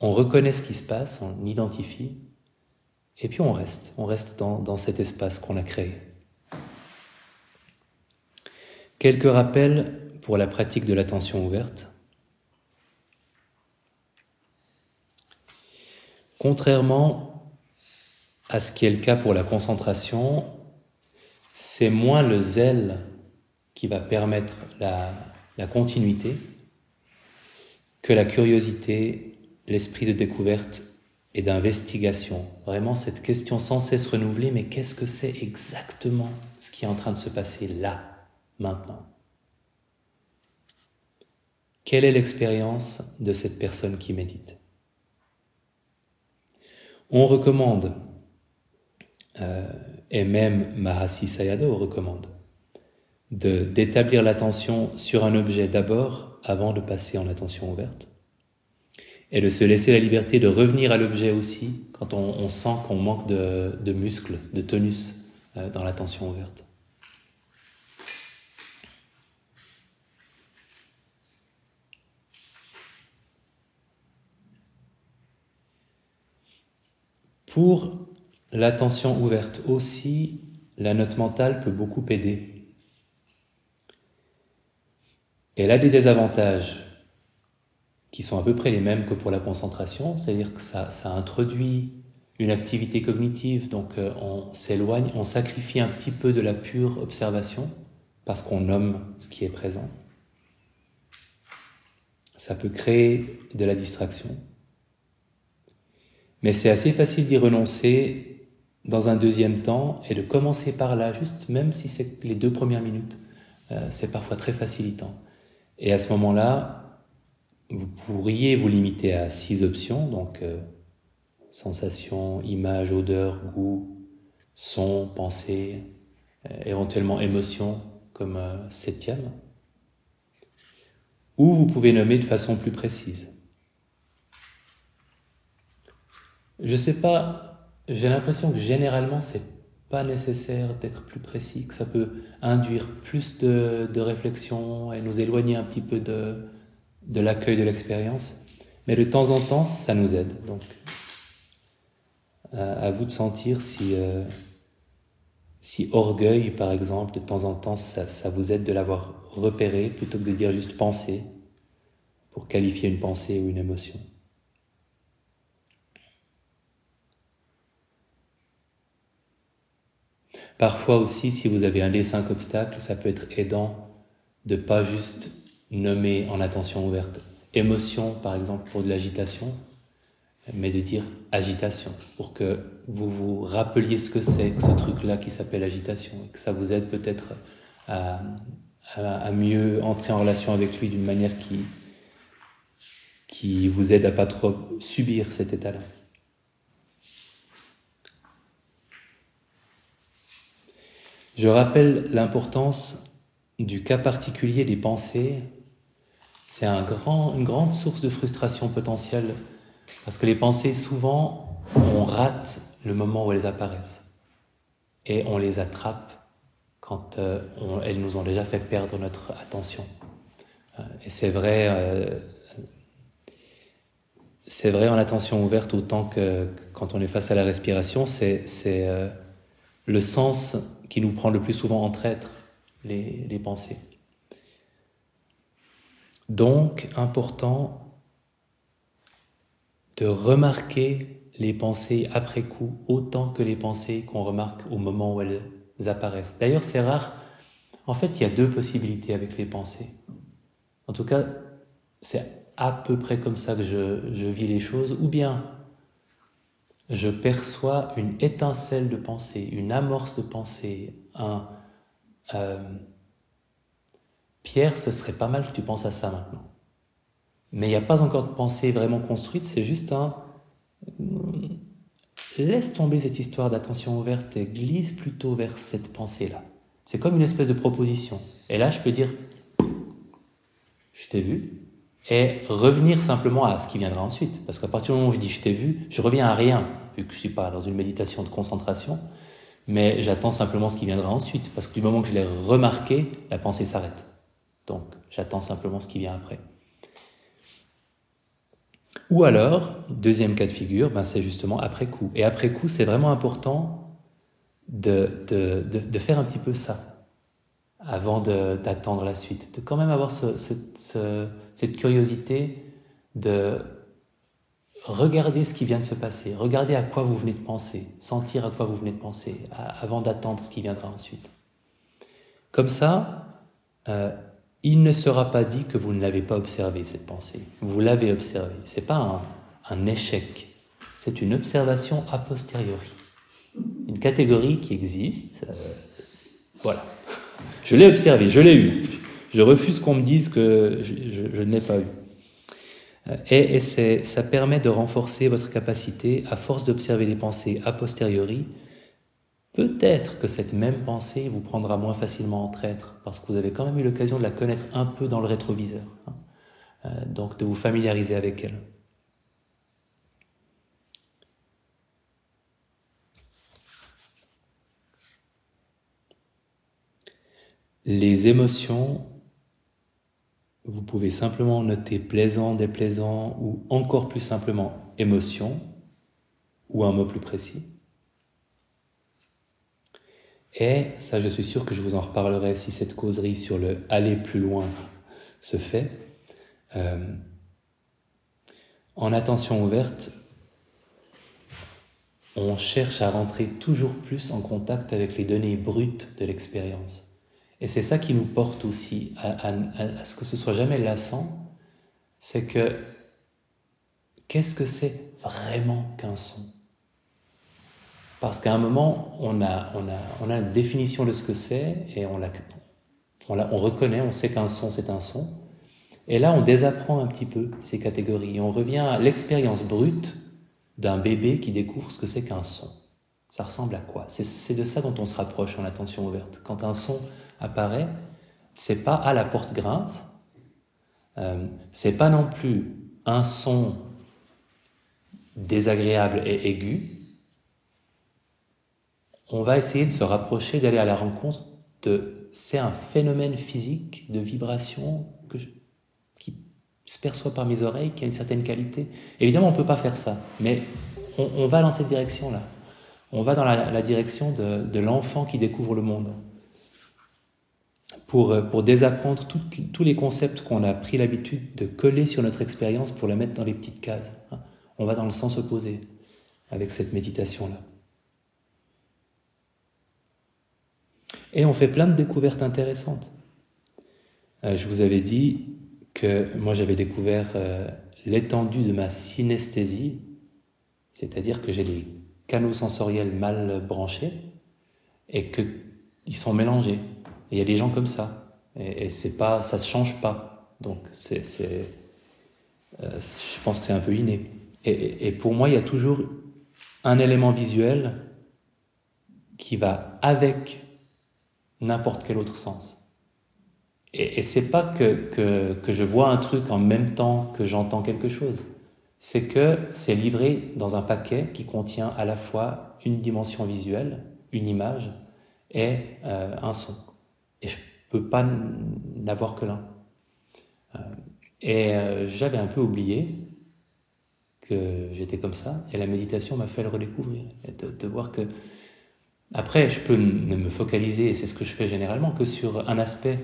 Speaker 1: on reconnaît ce qui se passe, on identifie, et puis on reste, on reste dans, cet espace qu'on a créé. Quelques rappels pour la pratique de l'attention ouverte. Contrairement à ce qui est le cas pour la concentration, c'est moins le zèle qui va permettre la, continuité que la curiosité l'esprit de découverte et d'investigation. Vraiment cette question sans cesse renouvelée, mais qu'est-ce que c'est exactement ce qui est en train de se passer là, maintenant Quelle est l'expérience de cette personne qui médite? On recommande, euh, et même Mahasi Sayadaw recommande, d'établir l'attention sur un objet d'abord avant de passer en attention ouverte et de se laisser la liberté de revenir à l'objet aussi quand on, sent qu'on manque de, muscles, de tonus euh, dans l'attention ouverte. Pour l'attention ouverte aussi, la note mentale peut beaucoup aider. Elle a des désavantages qui sont à peu près les mêmes que pour la concentration, c'est-à-dire que ça, introduit une activité cognitive, donc euh, on s'éloigne, on sacrifie un petit peu de la pure observation parce qu'on nomme ce qui est présent. Ça peut créer de la distraction. Mais c'est assez facile d'y renoncer dans un deuxième temps et de commencer par là, juste même si c'est les deux premières minutes. Euh, c'est parfois très facilitant. Et à ce moment-là, vous pourriez vous limiter à six options, donc euh, sensation, image, odeur, goût, son, pensée, euh, éventuellement émotion comme septième. Ou vous pouvez nommer de façon plus précise. Je sais pas, j'ai l'impression que généralement c'est pas nécessaire d'être plus précis, que ça peut induire plus de, réflexion et nous éloigner un petit peu de, de l'accueil de l'expérience, mais de temps en temps, ça nous aide. Donc, à, vous de sentir si, euh, si orgueil, par exemple, de temps en temps, ça, ça vous aide de l'avoir repéré plutôt que de dire juste penser pour qualifier une pensée ou une émotion. Parfois aussi, si vous avez un des cinq obstacles, ça peut être aidant de pas juste nommer en attention ouverte émotion, par exemple, pour de l'agitation, mais de dire agitation, pour que vous vous rappeliez ce que c'est ce truc-là qui s'appelle agitation, et que ça vous aide peut-être à, à, mieux entrer en relation avec lui d'une manière qui, qui vous aide à pas trop subir cet état-là. Je rappelle l'importance du cas particulier des pensées. C'est une grande source de frustration potentielle parce que les pensées, souvent, on rate le moment où elles apparaissent et on les attrape quand euh, elles nous ont déjà fait perdre notre attention. Euh, et c'est vrai, euh, c'est vrai en attention ouverte autant que quand on est face à la respiration, c'est le sens qui nous prend le plus souvent en traître, les, les pensées. Donc, important de remarquer les pensées après coup autant que les pensées qu'on remarque au moment où elles apparaissent. D'ailleurs, c'est rare. En fait, il y a deux possibilités avec les pensées. En tout cas, c'est à peu près comme ça que je, je vis les choses. Ou bien, je perçois une étincelle de pensée, une amorce de pensée, un... Euh, Pierre, ce serait pas mal que tu penses à ça maintenant. Mais il n'y a pas encore de pensée vraiment construite, c'est juste un... Laisse tomber cette histoire d'attention ouverte et glisse plutôt vers cette pensée-là. C'est comme une espèce de proposition. Et là, je peux dire, je t'ai vu, et revenir simplement à ce qui viendra ensuite. Parce qu'à partir du moment où je dis je t'ai vu, je reviens à rien, vu que je ne suis pas dans une méditation de concentration, mais j'attends simplement ce qui viendra ensuite. Parce que du moment que je l'ai remarqué, la pensée s'arrête. Donc, j'attends simplement ce qui vient après. Ou alors, deuxième cas de figure, ben c'est justement après coup. Et après coup, c'est vraiment important de, de, de, faire un petit peu ça avant d'attendre la suite. De quand même avoir ce, cette curiosité de regarder ce qui vient de se passer, regarder à quoi vous venez de penser, sentir à quoi vous venez de penser avant d'attendre ce qui viendra ensuite. Comme ça, euh, il ne sera pas dit que vous ne l'avez pas observé, cette pensée. Vous l'avez observée. Ce n'est pas un, échec, c'est une observation a posteriori. Une catégorie qui existe. Euh, voilà. Je l'ai observée, je l'ai eu. Je refuse qu'on me dise que je, ne l'ai pas eu. Euh, et, ça permet de renforcer votre capacité, à force d'observer les pensées a posteriori, Peut-être que cette même pensée vous prendra moins facilement en traître, parce que vous avez quand même eu l'occasion de la connaître un peu dans le rétroviseur. Hein. Euh, donc de vous familiariser avec elle. Les émotions, vous pouvez simplement noter plaisant, déplaisant, ou encore plus simplement émotion, ou un mot plus précis. Et ça, je suis sûr que je vous en reparlerai si cette causerie sur le aller plus loin se fait. Euh, en attention ouverte, on cherche à rentrer toujours plus en contact avec les données brutes de l'expérience. Et c'est ça qui nous porte aussi à, ce que ce soit jamais lassant, c'est que qu'est-ce que c'est vraiment qu'un son? Parce qu'à un moment, on a, on, a, on a une définition de ce que c'est et on, on, on reconnaît, on sait qu'un son, c'est un son. Et là, on désapprend un petit peu ces catégories et on revient à l'expérience brute d'un bébé qui découvre ce que c'est qu'un son. Ça ressemble à quoi? C'est de ça dont on se rapproche en attention ouverte. Quand un son apparaît, c'est pas à la porte grince, euh, c'est pas non plus un son désagréable et aigu, on va essayer de se rapprocher, d'aller à la rencontre de... C'est un phénomène physique de vibration que qui se perçoit par mes oreilles, qui a une certaine qualité. Évidemment, on ne peut pas faire ça, mais on, va dans cette direction-là. on va dans la, direction de, l'enfant qui découvre le monde. Pour, pour désapprendre tous les concepts qu'on a pris l'habitude de coller sur notre expérience pour les mettre dans les petites cases. Hein. On va dans le sens opposé avec cette méditation-là. Et on fait plein de découvertes intéressantes. Euh, je vous avais dit que moi j'avais découvert euh, l'étendue de ma synesthésie, c'est-à-dire que j'ai des canaux sensoriels mal branchés et qu'ils sont mélangés. Et il y a des gens comme ça. Et, c'est pas, ça se change pas. Donc c'est, euh, je pense que c'est un peu inné. Et, et pour moi, il y a toujours un élément visuel qui va avec n'importe quel autre sens. Et, et c'est pas que, que, que, je vois un truc en même temps que j'entends quelque chose. C'est que c'est livré dans un paquet qui contient à la fois une dimension visuelle, une image et euh, un son. Et je peux pas n'avoir que l'un. Euh, et euh, j'avais un peu oublié que j'étais comme ça, et la méditation m'a fait le redécouvrir, et de, voir que après, je peux ne me focaliser, et c'est ce que je fais généralement, que sur un aspect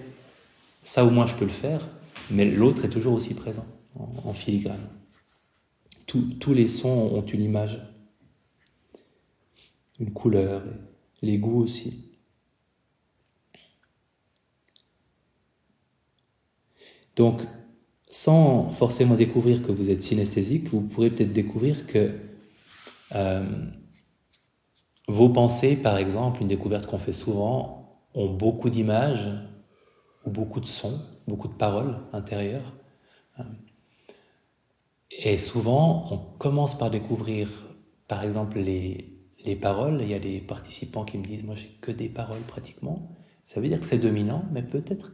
Speaker 1: ça au moins je peux le faire, mais l'autre est toujours aussi présent en, filigrane. tous les sons ont une image, une couleur, les goûts aussi. Donc, sans forcément découvrir que vous êtes synesthésique, vous pourrez peut-être découvrir que euh, vos pensées, par exemple, une découverte qu'on fait souvent, ont beaucoup d'images, beaucoup de sons, beaucoup de paroles intérieures. Et souvent, on commence par découvrir, par exemple, les, les paroles. Il y a des participants qui me disent, moi, j'ai que des paroles pratiquement. Ça veut dire que c'est dominant, mais peut-être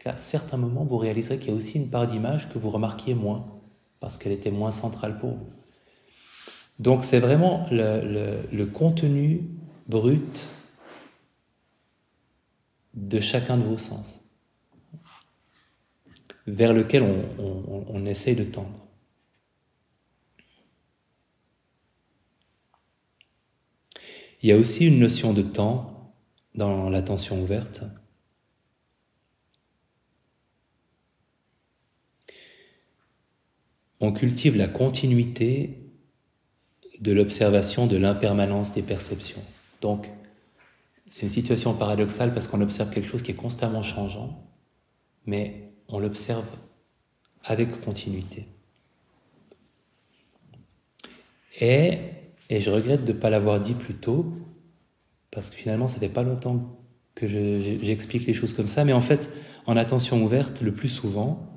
Speaker 1: qu'à certains moments, vous réaliserez qu'il y a aussi une part d'image que vous remarquiez moins, parce qu'elle était moins centrale pour vous. Donc c'est vraiment le, contenu brut de chacun de vos sens vers lequel on, on, essaye de tendre. Il y a aussi une notion de temps dans l'attention ouverte. On cultive la continuité de l'observation de l'impermanence des perceptions. Donc, c'est une situation paradoxale parce qu'on observe quelque chose qui est constamment changeant, mais on l'observe avec continuité. Et, et je regrette de ne pas l'avoir dit plus tôt, parce que finalement, ça fait pas longtemps que j'explique les choses comme ça, mais en fait, en attention ouverte, le plus souvent,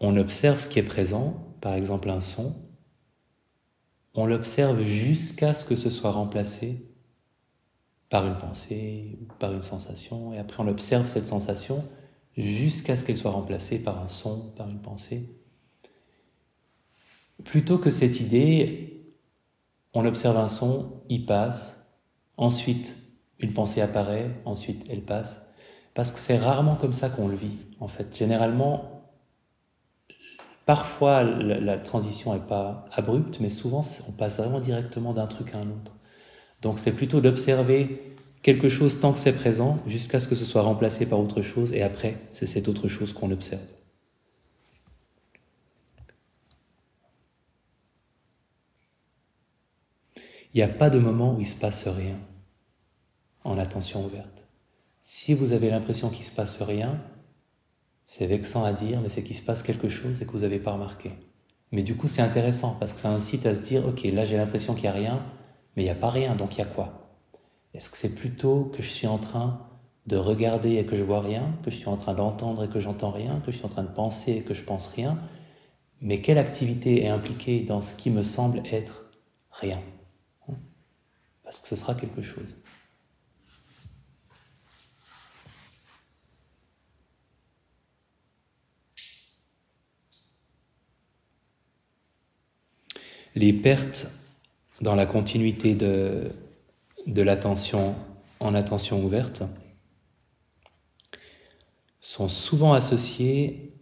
Speaker 1: on observe ce qui est présent, par exemple un son, on l'observe jusqu'à ce que ce soit remplacé par une pensée, par une sensation, et après on observe cette sensation jusqu'à ce qu'elle soit remplacée par un son, par une pensée. Plutôt que cette idée, on observe un son, il passe, ensuite une pensée apparaît, ensuite elle passe, parce que c'est rarement comme ça qu'on le vit, en fait. Généralement, parfois la, transition n'est pas abrupte, mais souvent on passe vraiment directement d'un truc à un autre. Donc c'est plutôt d'observer quelque chose tant que c'est présent, jusqu'à ce que ce soit remplacé par autre chose, et après, c'est cette autre chose qu'on observe. Il n'y a pas de moment où il ne se passe rien en attention ouverte. Si vous avez l'impression qu'il ne se passe rien, c'est vexant à dire, mais c'est qu'il se passe quelque chose et que vous n'avez pas remarqué. Mais du coup, c'est intéressant parce que ça incite à se dire, ok, là j'ai l'impression qu'il n'y a rien, mais il n'y a pas rien, donc il y a quoi? Est-ce que c'est plutôt que je suis en train de regarder et que je vois rien, que je suis en train d'entendre et que j'entends rien, que je suis en train de penser et que je pense rien Mais quelle activité est impliquée dans ce qui me semble être rien? Parce que ce sera quelque chose. Les pertes dans la continuité de, l'attention en attention ouverte sont souvent associés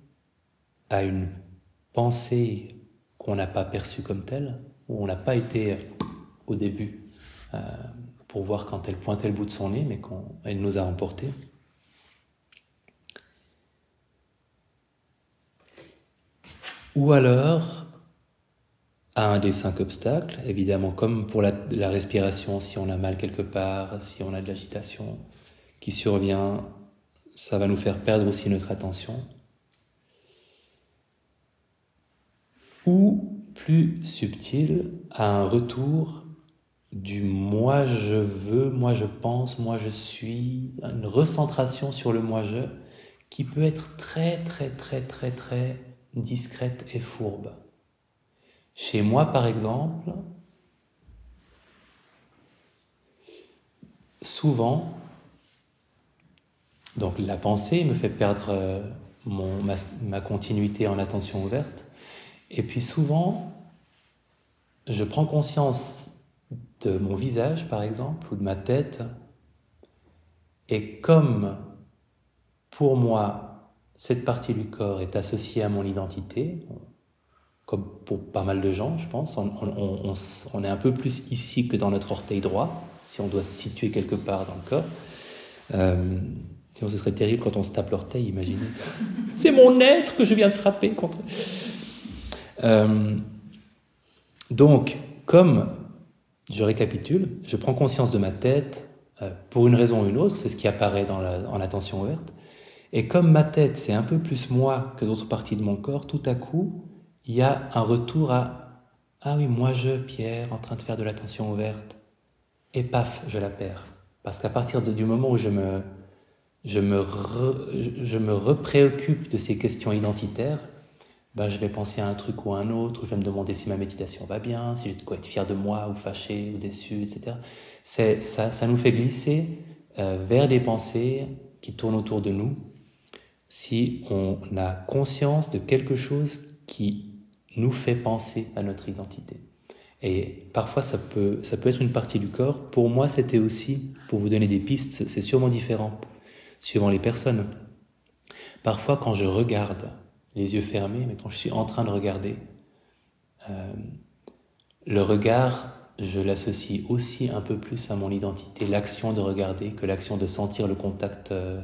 Speaker 1: à une pensée qu'on n'a pas perçue comme telle, ou on n'a pas été au début pour voir quand elle pointait le bout de son nez, mais qu'elle nous a emportés. Ou alors, à un des cinq obstacles, évidemment, comme pour la, respiration, si on a mal quelque part, si on a de l'agitation qui survient, ça va nous faire perdre aussi notre attention. Ou plus subtil, à un retour du moi je veux, moi je pense, moi je suis, une recentration sur le moi je qui peut être très très très très très discrète et fourbe. Chez moi par exemple, souvent, donc la pensée me fait perdre euh, ma continuité en attention ouverte, et puis souvent, je prends conscience de mon visage, par exemple, ou de ma tête. Et comme pour moi, cette partie du corps est associée à mon identité, comme pour pas mal de gens, je pense, on, est un peu plus ici que dans notre orteil droit, si on doit se situer quelque part dans le corps. Euh, sinon, ce serait terrible quand on se tape l'orteil, imaginez. C'est mon être que je viens de frapper contre. Euh, donc, comme je récapitule, je prends conscience de ma tête euh, pour une raison ou une autre, c'est ce qui apparaît dans en attention ouverte. Et comme ma tête, c'est un peu plus moi que d'autres parties de mon corps, tout à coup, il y a un retour à Ah oui, moi je, Pierre, en train de faire de l'attention ouverte. Et paf, je la perds. Parce qu'à partir du moment où je me, je me, je me repréoccupe de ces questions identitaires, ben, je vais penser à un truc ou à un autre, je vais me demander si ma méditation va bien, si j'ai de quoi être fier de moi, ou fâché, ou déçu, etc. C'est, ça, ça nous fait glisser euh, vers des pensées qui tournent autour de nous si on a conscience de quelque chose qui nous fait penser à notre identité. Et parfois, ça peut, ça peut être une partie du corps. Pour moi, c'était aussi, pour vous donner des pistes, c'est sûrement différent, suivant les personnes. Parfois, quand je regarde les yeux fermés, mais quand je suis en train de regarder, euh, le regard, je l'associe aussi un peu plus à mon identité, l'action de regarder que l'action de sentir le contact euh,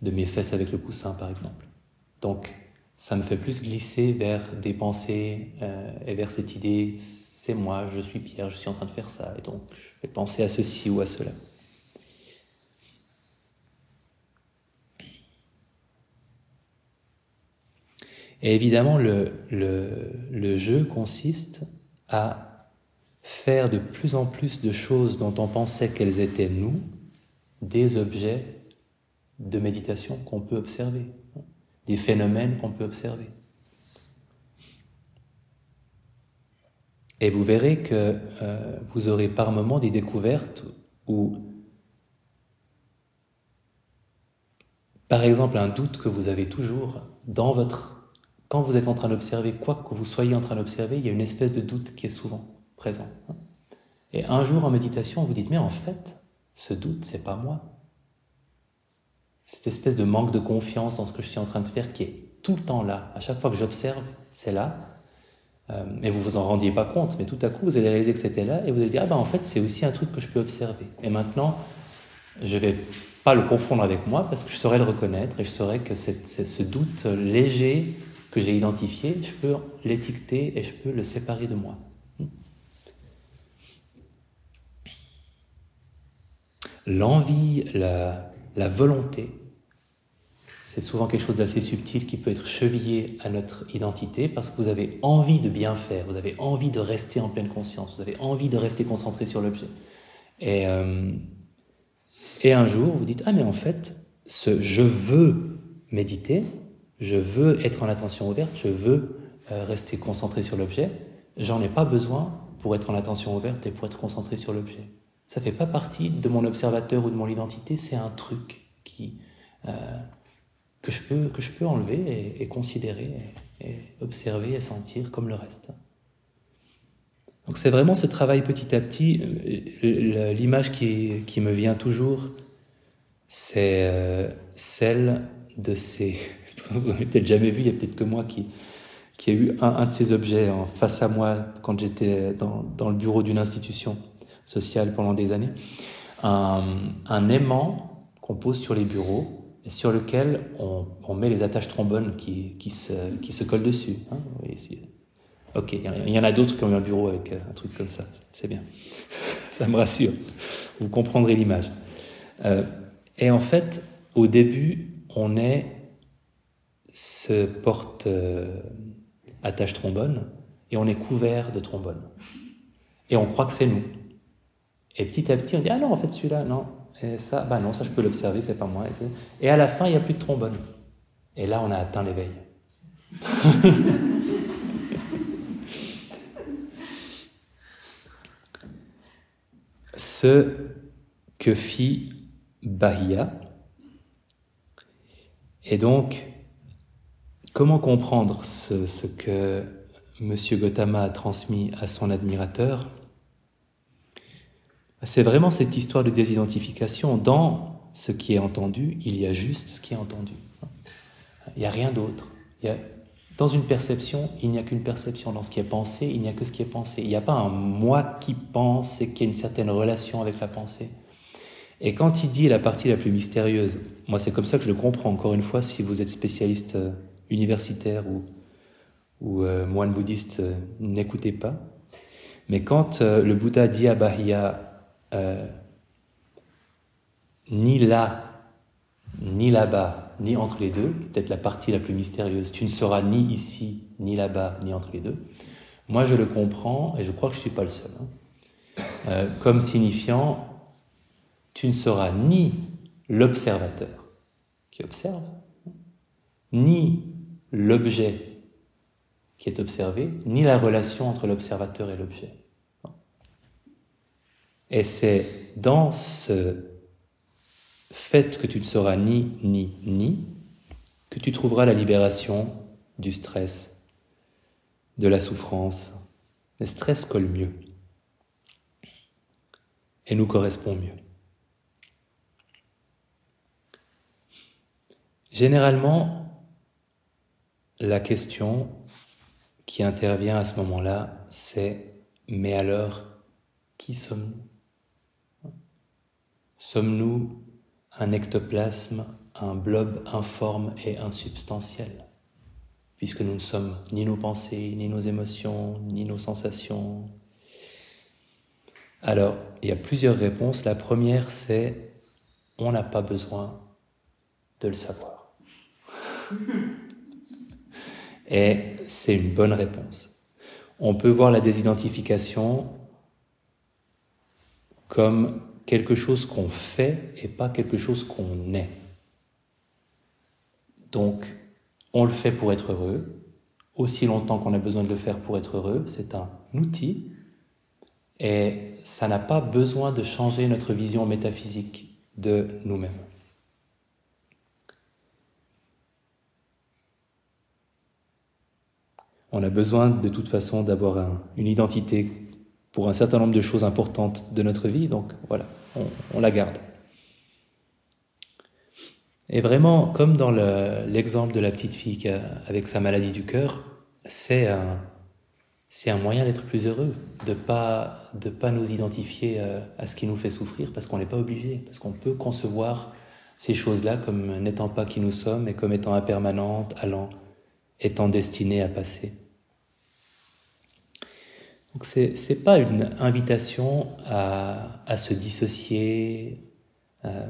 Speaker 1: de mes fesses avec le coussin, par exemple. Donc, ça me fait plus glisser vers des pensées euh, et vers cette idée, c'est moi, je suis Pierre, je suis en train de faire ça, et donc je vais penser à ceci ou à cela. Et évidemment, le, le, jeu consiste à faire de plus en plus de choses dont on pensait qu'elles étaient nous, des objets de méditation qu'on peut observer, des phénomènes qu'on peut observer. Et vous verrez que euh, vous aurez par moments des découvertes où, par exemple, un doute que vous avez toujours dans votre quand vous êtes en train d'observer, quoi que vous soyez en train d'observer, il y a une espèce de doute qui est souvent présent. Et un jour en méditation, vous dites, mais en fait, ce doute, c'est pas moi. Cette espèce de manque de confiance dans ce que je suis en train de faire qui est tout le temps là. À chaque fois que j'observe, c'est là. Euh, et vous vous en rendiez pas compte, mais tout à coup, vous allez réaliser que c'était là et vous allez dire, ah ben en fait, c'est aussi un truc que je peux observer. Et maintenant, je vais pas le confondre avec moi parce que je saurais le reconnaître et je saurais que c'est ce doute léger que j'ai identifié, je peux l'étiqueter et je peux le séparer de moi. L'envie, la, la volonté, c'est souvent quelque chose d'assez subtil qui peut être chevillé à notre identité parce que vous avez envie de bien faire, vous avez envie de rester en pleine conscience, vous avez envie de rester concentré sur l'objet. Et, euh, et un jour, vous dites, ah mais en fait, ce je veux méditer, je veux être en attention ouverte, je veux euh, rester concentré sur l'objet, j'en ai pas besoin pour être en attention ouverte et pour être concentré sur l'objet. Ça fait pas partie de mon observateur ou de mon identité, c'est un truc qui, euh, que, je peux, que je peux enlever et, considérer et, observer et sentir comme le reste. Donc c'est vraiment ce travail petit à petit. Euh, l'image qui, qui, me vient toujours, c'est celle de ces vous n'avez peut-être jamais vu, il y a peut-être que moi qui, qui a eu un, de ces objets en face à moi quand j'étais dans, dans, le bureau d'une institution. social pendant des années, un, un aimant qu'on pose sur les bureaux sur lequel on, met les attaches trombones qui, qui, se, qui se collent dessus. Hein. ok, il y en a d'autres qui ont eu un bureau avec un truc comme ça, c'est bien. ça me rassure. Vous comprendrez l'image. Euh, et en fait, au début, on est ce porte euh, attache trombone et on est couvert de trombone. Et on croit que c'est nous. Et petit à petit, on dit ah non, en fait celui-là, non. Et ça, bah non, ça je peux l'observer, c'est pas moi. Et à la fin, il n'y a plus de trombone. Et là, on a atteint l'éveil. Ce que fit Bahia. Et donc, comment comprendre ce, que M. Gautama a transmis à son admirateur C'est vraiment cette histoire de désidentification. Dans ce qui est entendu, il y a juste ce qui est entendu. Il n'y a rien d'autre. Dans une perception, il n'y a qu'une perception. Dans ce qui est pensé, il n'y a que ce qui est pensé. Il n'y a pas un moi qui pense et qui a une certaine relation avec la pensée. Et quand il dit la partie la plus mystérieuse, moi c'est comme ça que je le comprends, encore une fois, si vous êtes spécialiste euh, universitaire ou, ou euh, moine bouddhiste, euh, n'écoutez pas. Mais quand le Bouddha dit à Bahia, ni là, ni là-bas, ni entre les deux, peut-être la partie la plus mystérieuse, tu ne seras ni ici, ni là-bas, ni entre les deux, moi je le comprends, et je crois que je ne suis pas le seul, hein, comme signifiant tu ne seras ni l'observateur qui observe, ni l'objet qui est observé, ni la relation entre l'observateur et l'objet. Et c'est dans ce fait que tu ne seras ni, ni, ni, que tu trouveras la libération du stress, de la souffrance. Le stress colle mieux et nous correspond mieux. Généralement, la question qui intervient à ce moment-là, c'est mais alors, qui sommes-nous? Sommes-nous un ectoplasme, un blob informe et insubstantiel? Puisque nous ne sommes ni nos pensées, ni nos émotions, ni nos sensations. Alors, il y a plusieurs réponses. La première, c'est on n'a pas besoin de le savoir. Et c'est une bonne réponse. On peut voir la désidentification comme quelque chose qu'on fait et pas quelque chose qu'on est. Donc, on le fait pour être heureux, aussi longtemps qu'on a besoin de le faire pour être heureux, c'est un outil, et ça n'a pas besoin de changer notre vision métaphysique de nous-mêmes. On a besoin de toute façon d'avoir une identité pour un certain nombre de choses importantes de notre vie, donc voilà, on, la garde. Et vraiment, comme dans l'exemple de la petite fille avec sa maladie du cœur, c'est un, moyen d'être plus heureux, de pas de pas nous identifier euh, à ce qui nous fait souffrir, parce qu'on n'est pas obligé, parce qu'on peut concevoir ces choses-là comme n'étant pas qui nous sommes et comme étant impermanentes, allant étant destiné à passer. Donc c'est n'est pas une invitation à, à se dissocier, euh,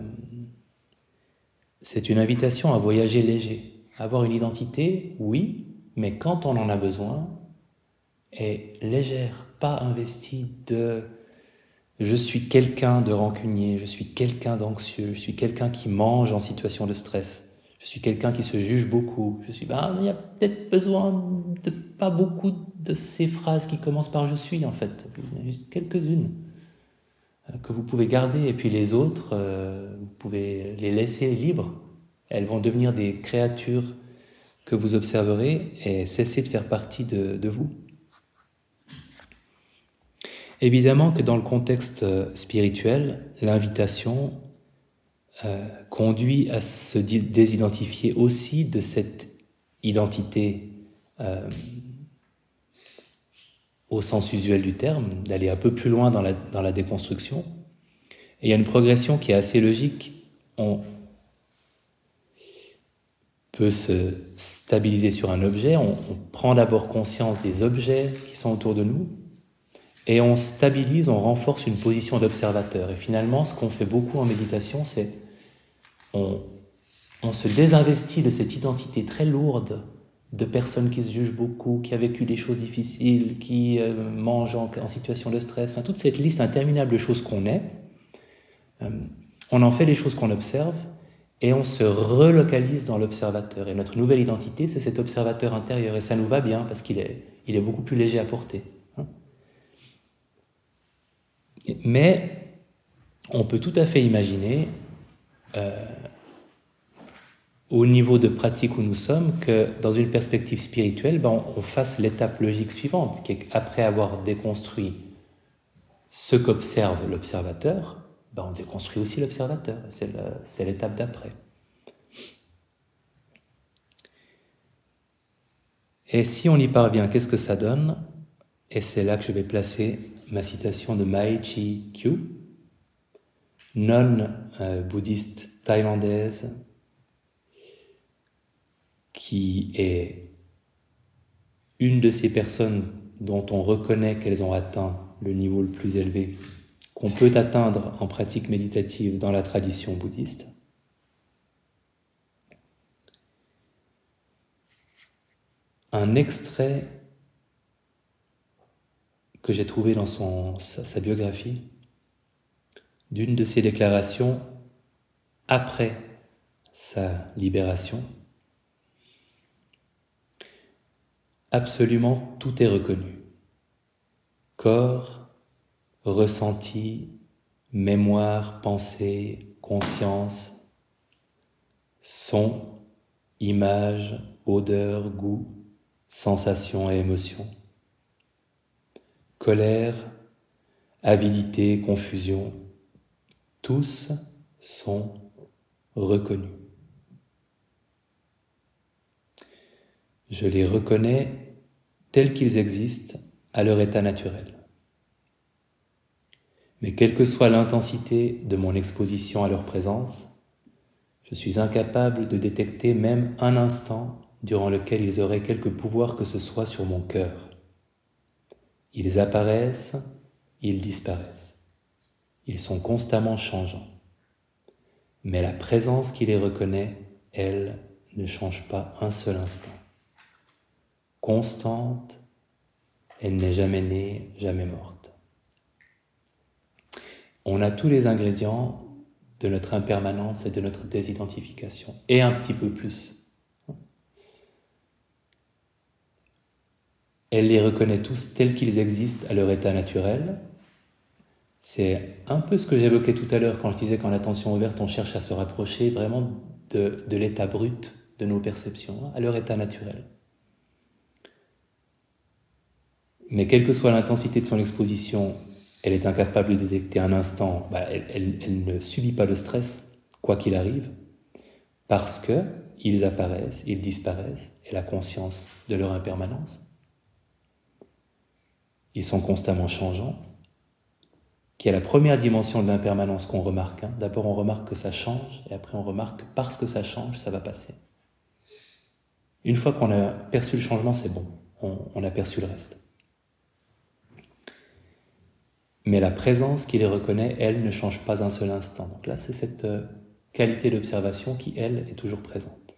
Speaker 1: c'est une invitation à voyager léger, avoir une identité, oui, mais quand on en a besoin, est légère, pas investie de je suis quelqu'un de rancunier, je suis quelqu'un d'anxieux, je suis quelqu'un qui mange en situation de stress je suis quelqu'un qui se juge beaucoup. Je suis, ben, il y a peut-être besoin de pas beaucoup de ces phrases qui commencent par je suis, en fait. Il y en a juste quelques-unes euh, que vous pouvez garder, et puis les autres, euh, vous pouvez les laisser libres. Elles vont devenir des créatures que vous observerez et cesser de faire partie de, vous. Évidemment que dans le contexte euh, spirituel, l'invitation conduit à se désidentifier aussi de cette identité euh, au sens usuel du terme, d'aller un peu plus loin dans la, dans la déconstruction. Et il y a une progression qui est assez logique. On peut se stabiliser sur un objet, on prend d'abord conscience des objets qui sont autour de nous, et on stabilise, on renforce une position d'observateur. Et finalement, ce qu'on fait beaucoup en méditation, c'est on, se désinvestit de cette identité très lourde de personnes qui se jugent beaucoup, qui a vécu des choses difficiles, qui euh, mangent en, situation de stress, toute cette liste interminable de choses qu'on est, euh, on en fait des choses qu'on observe et on se relocalise dans l'observateur. Et notre nouvelle identité, c'est cet observateur intérieur. Et ça nous va bien parce qu'il est, il est beaucoup plus léger à porter. Hein. Mais on peut tout à fait imaginer euh, au niveau de pratique où nous sommes que dans une perspective spirituelle, ben, on fasse l'étape logique suivante, qui est qu'après avoir déconstruit ce qu'observe l'observateur, ben, on déconstruit aussi l'observateur. C'est l'étape d'après. Et si on y parvient, qu'est-ce que ça donne? Et c'est là que je vais placer ma citation de Chi Kyu, nonne euh, bouddhiste thaïlandaise qui est une de ces personnes dont on reconnaît qu'elles ont atteint le niveau le plus élevé qu'on peut atteindre en pratique méditative dans la tradition bouddhiste. Un extrait que j'ai trouvé dans sa biographie d'une de ses déclarations après sa libération absolument tout est reconnu. Corps, ressenti, mémoire, pensée, conscience, son, image, odeur, goût, sensation et émotion. Colère, avidité, confusion, tous sont reconnus. Je les reconnais tels qu'ils existent à leur état naturel. Mais quelle que soit l'intensité de mon exposition à leur présence, je suis incapable de détecter même un instant durant lequel ils auraient quelque pouvoir que ce soit sur mon cœur. Ils apparaissent, ils disparaissent. Ils sont constamment changeants. Mais la présence qui les reconnaît, elle, ne change pas un seul instant constante, elle n'est jamais née, jamais morte. On a tous les ingrédients de notre impermanence et de notre désidentification, et un petit peu plus. Elle les reconnaît tous tels qu'ils existent à leur état naturel. C'est un peu ce que j'évoquais tout à l'heure quand je disais qu'en attention ouverte, on cherche à se rapprocher vraiment de, l'état brut de nos perceptions, à leur état naturel. Mais quelle que soit l'intensité de son exposition, elle est incapable de détecter un instant, bah, elle, ne subit pas de stress, quoi qu'il arrive, parce que ils apparaissent, ils disparaissent, et la conscience de leur impermanence. Ils sont constamment changeants, qui est la première dimension de l'impermanence qu'on remarque. Hein. D'abord, on remarque que ça change, et après, on remarque que parce que ça change, ça va passer. Une fois qu'on a perçu le changement, c'est bon, on a perçu le reste mais la présence qui les reconnaît, elle, ne change pas un seul instant. Donc là, c'est cette euh, qualité d'observation qui, elle, est toujours présente,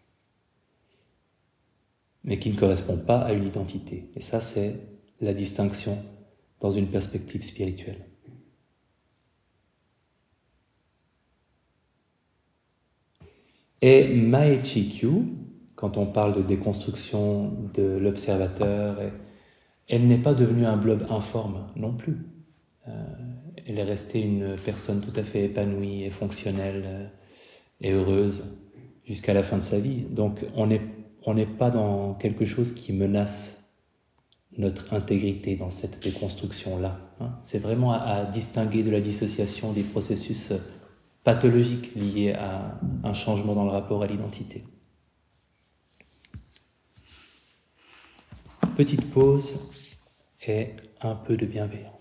Speaker 1: mais qui ne correspond pas à une identité. Et ça, c'est la distinction dans une perspective spirituelle. Et Maechi quand on parle de déconstruction de l'observateur, elle n'est pas devenue un blob informe non plus. Euh, elle est restée une personne tout à fait épanouie et fonctionnelle euh, et heureuse jusqu'à la fin de sa vie. Donc on n'est pas dans quelque chose qui menace notre intégrité dans cette déconstruction-là. Hein. C'est vraiment à, distinguer de la dissociation des processus pathologiques liés à un changement dans le rapport à l'identité. Petite pause et un peu de bienveillance.